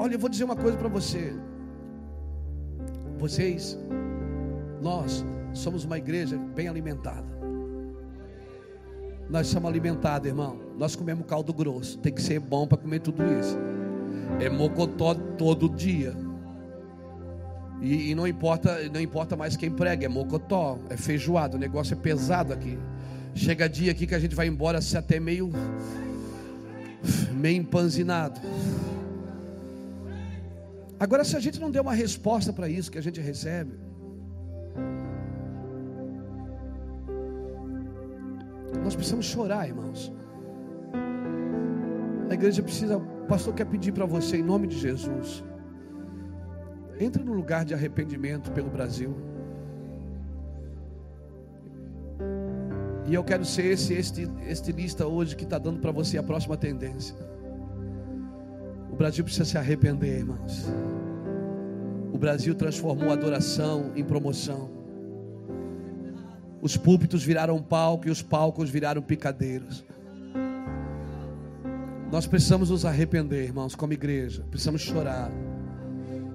Olha, eu vou dizer uma coisa para você. Vocês, nós somos uma igreja bem alimentada. Nós somos alimentados, irmão. Nós comemos caldo grosso. Tem que ser bom para comer tudo isso. É mocotó todo dia. E, e, não importa, não importa mais quem prega, é mocotó, é feijoado, o negócio é pesado aqui. Chega dia aqui que a gente vai embora se até meio meio empanzinado. Agora se a gente não der uma resposta para isso que a gente recebe, Nós precisamos chorar, irmãos. A igreja precisa, o pastor quer pedir para você, em nome de Jesus, entre no lugar de arrependimento pelo Brasil. E eu quero ser esse este, estilista hoje que está dando para você a próxima tendência. Brasil precisa se arrepender, irmãos. O Brasil transformou a adoração em promoção. Os púlpitos viraram palco e os palcos viraram picadeiros. Nós precisamos nos arrepender, irmãos, como igreja. Precisamos chorar.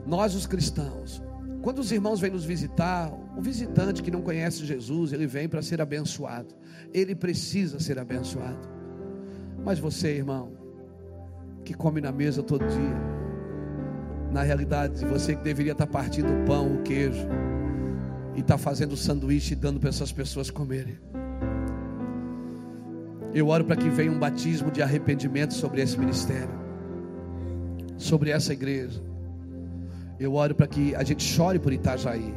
Nós, os cristãos. Quando os irmãos vêm nos visitar, o visitante que não conhece Jesus, ele vem para ser abençoado. Ele precisa ser abençoado. Mas você, irmão, que come na mesa todo dia, na realidade, você que deveria estar partindo o pão, o queijo, e está fazendo sanduíche e dando para essas pessoas comerem. Eu oro para que venha um batismo de arrependimento sobre esse ministério, sobre essa igreja. Eu oro para que a gente chore por Itajaí.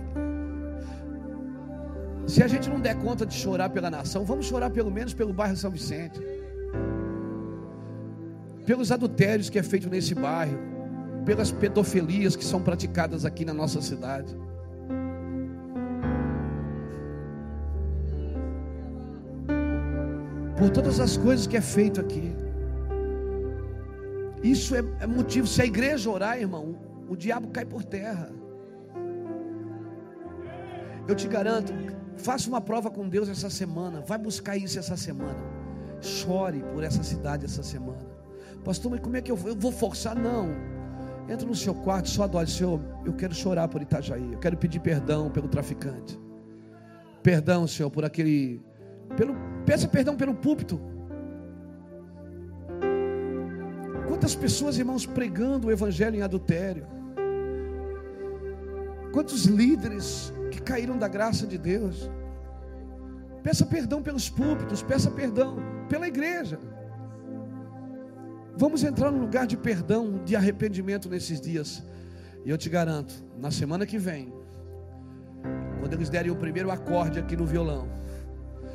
Se a gente não der conta de chorar pela nação, vamos chorar pelo menos pelo bairro São Vicente. Pelos adultérios que é feito nesse bairro, pelas pedofilias que são praticadas aqui na nossa cidade. por todas as coisas que é feito aqui. Isso é, é motivo. Se a igreja orar, irmão, o diabo cai por terra. Eu te garanto, faça uma prova com Deus essa semana. Vai buscar isso essa semana. Chore por essa cidade essa semana. Pastor, mas como é que eu vou? Eu vou forçar? Não. Entra no seu quarto, só adore, Senhor. Eu quero chorar por Itajaí. Eu quero pedir perdão pelo traficante. Perdão, Senhor, por aquele pelo, peça perdão pelo púlpito. Quantas pessoas, irmãos, pregando o evangelho em adultério? Quantos líderes que caíram da graça de Deus? Peça perdão pelos púlpitos, peça perdão pela igreja. Vamos entrar num lugar de perdão, de arrependimento nesses dias. E eu te garanto, na semana que vem, quando eles derem o primeiro acorde aqui no violão,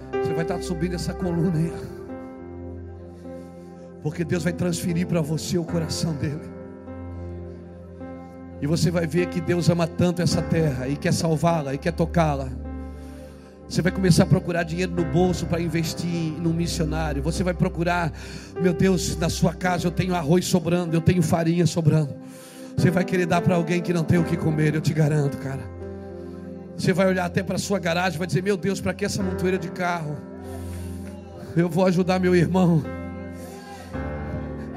você vai estar subindo essa coluna aí. Porque Deus vai transferir para você o coração dele. E você vai ver que Deus ama tanto essa terra e quer salvá-la e quer tocá-la. Você vai começar a procurar dinheiro no bolso para investir num missionário. Você vai procurar, meu Deus, na sua casa eu tenho arroz sobrando, eu tenho farinha sobrando. Você vai querer dar para alguém que não tem o que comer, eu te garanto, cara. Você vai olhar até para a sua garagem vai dizer: Meu Deus, para que essa montoeira de carro? Eu vou ajudar meu irmão.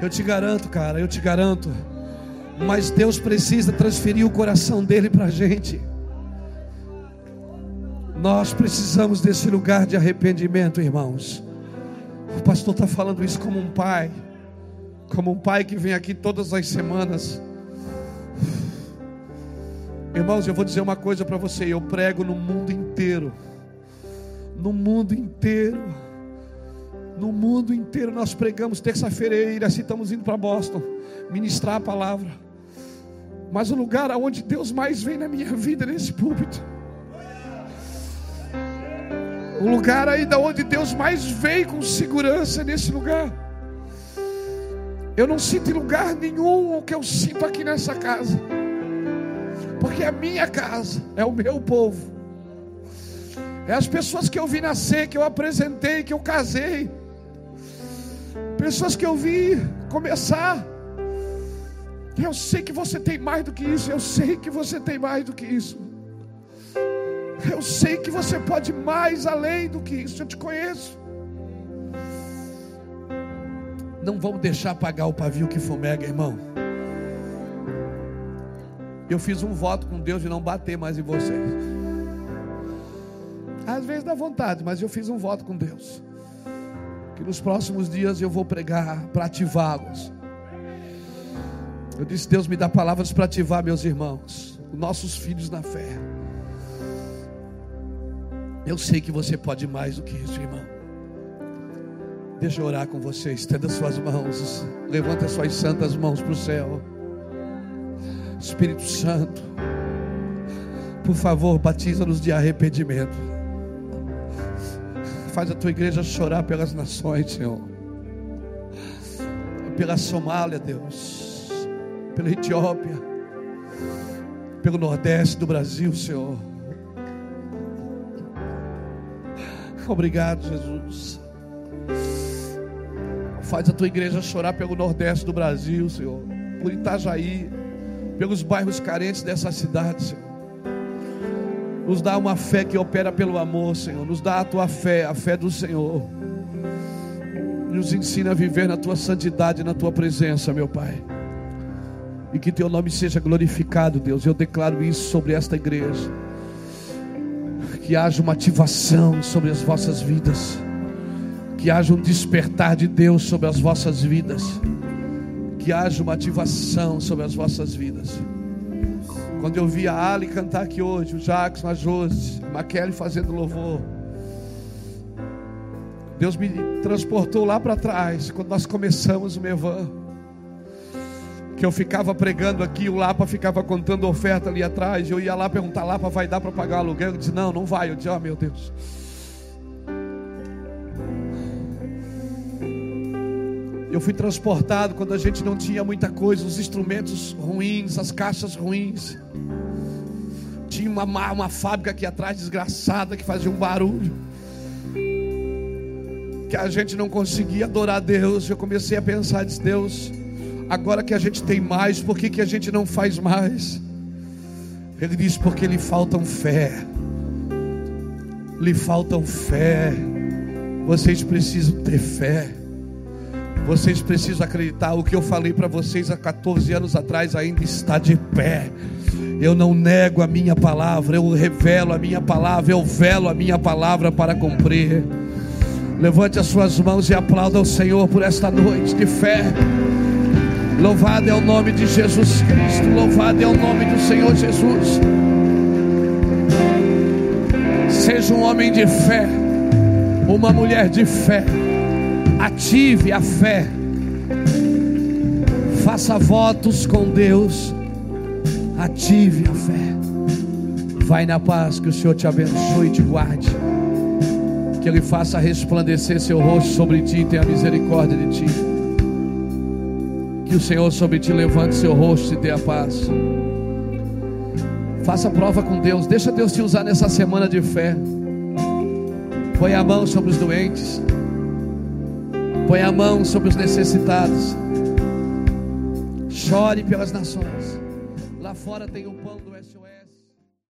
Eu te garanto, cara, eu te garanto. Mas Deus precisa transferir o coração dele para a gente. Nós precisamos desse lugar de arrependimento, irmãos. O pastor está falando isso como um pai, como um pai que vem aqui todas as semanas Irmãos, eu vou dizer uma coisa para você: eu prego no mundo inteiro. No mundo inteiro. No mundo inteiro nós pregamos terça-feira, assim estamos indo para Boston ministrar a palavra. Mas o lugar aonde Deus mais vem na minha vida é nesse púlpito. O lugar aí da onde Deus mais vem com segurança nesse lugar. Eu não sinto em lugar nenhum o que eu sinto aqui nessa casa. Porque é a minha casa, é o meu povo. É as pessoas que eu vi nascer, que eu apresentei, que eu casei. Pessoas que eu vi começar. Eu sei que você tem mais do que isso. Eu sei que você tem mais do que isso. Eu sei que você pode mais além do que isso. Eu te conheço. Não vamos deixar apagar o pavio que fumega, irmão. Eu fiz um voto com Deus de não bater mais em vocês. Às vezes dá vontade, mas eu fiz um voto com Deus. Que nos próximos dias eu vou pregar para ativá-los. Eu disse: Deus me dá palavras para ativar meus irmãos, nossos filhos na fé. Eu sei que você pode mais do que isso, irmão. Deixa eu orar com você. Estenda suas mãos. Levanta suas santas mãos para o céu. Espírito Santo, por favor, batiza-nos de arrependimento. Faz a tua igreja chorar pelas nações, Senhor. Pela Somália, Deus pela Etiópia, pelo Nordeste do Brasil, Senhor. Obrigado, Jesus. Faz a tua igreja chorar pelo Nordeste do Brasil, Senhor. Por Itajaí, pelos bairros carentes dessa cidade, Senhor. Nos dá uma fé que opera pelo amor, Senhor. Nos dá a tua fé, a fé do Senhor. Nos ensina a viver na tua santidade, na tua presença, meu Pai. E que teu nome seja glorificado, Deus. Eu declaro isso sobre esta igreja. Que haja uma ativação sobre as vossas vidas. Que haja um despertar de Deus sobre as vossas vidas. Que haja uma ativação sobre as vossas vidas. Quando eu vi a Ali cantar aqui hoje, o Jackson, a Josi, a Maquele fazendo louvor. Deus me transportou lá para trás, quando nós começamos o Mevan que eu ficava pregando aqui, o Lapa ficava contando oferta ali atrás. Eu ia lá perguntar: Lapa, vai dar para pagar aluguel? Eu disse: Não, não vai. Eu disse: Oh meu Deus. Eu fui transportado quando a gente não tinha muita coisa, os instrumentos ruins, as caixas ruins. Tinha uma, uma fábrica aqui atrás desgraçada que fazia um barulho. Que a gente não conseguia adorar Deus. Eu comecei a pensar, disse, Deus, Agora que a gente tem mais, por que, que a gente não faz mais? Ele diz: porque lhe faltam fé. Lhe faltam fé. Vocês precisam ter fé. Vocês precisam acreditar. O que eu falei para vocês há 14 anos atrás ainda está de pé. Eu não nego a minha palavra, eu revelo a minha palavra, eu velo a minha palavra para cumprir. Levante as suas mãos e aplauda o Senhor por esta noite de fé. Louvado é o nome de Jesus Cristo. Louvado é o nome do Senhor Jesus. Seja um homem de fé, uma mulher de fé. Ative a fé. Faça votos com Deus. Ative a fé. Vai na paz, que o Senhor te abençoe e te guarde. Que Ele faça resplandecer seu rosto sobre ti e tenha misericórdia de ti que o Senhor sobre ti levante seu rosto e dê a paz. Faça prova com Deus. Deixa Deus te usar nessa semana de fé. Põe a mão sobre os doentes. Põe a mão sobre os necessitados. Chore pelas nações. Lá fora tem o pão do SOS.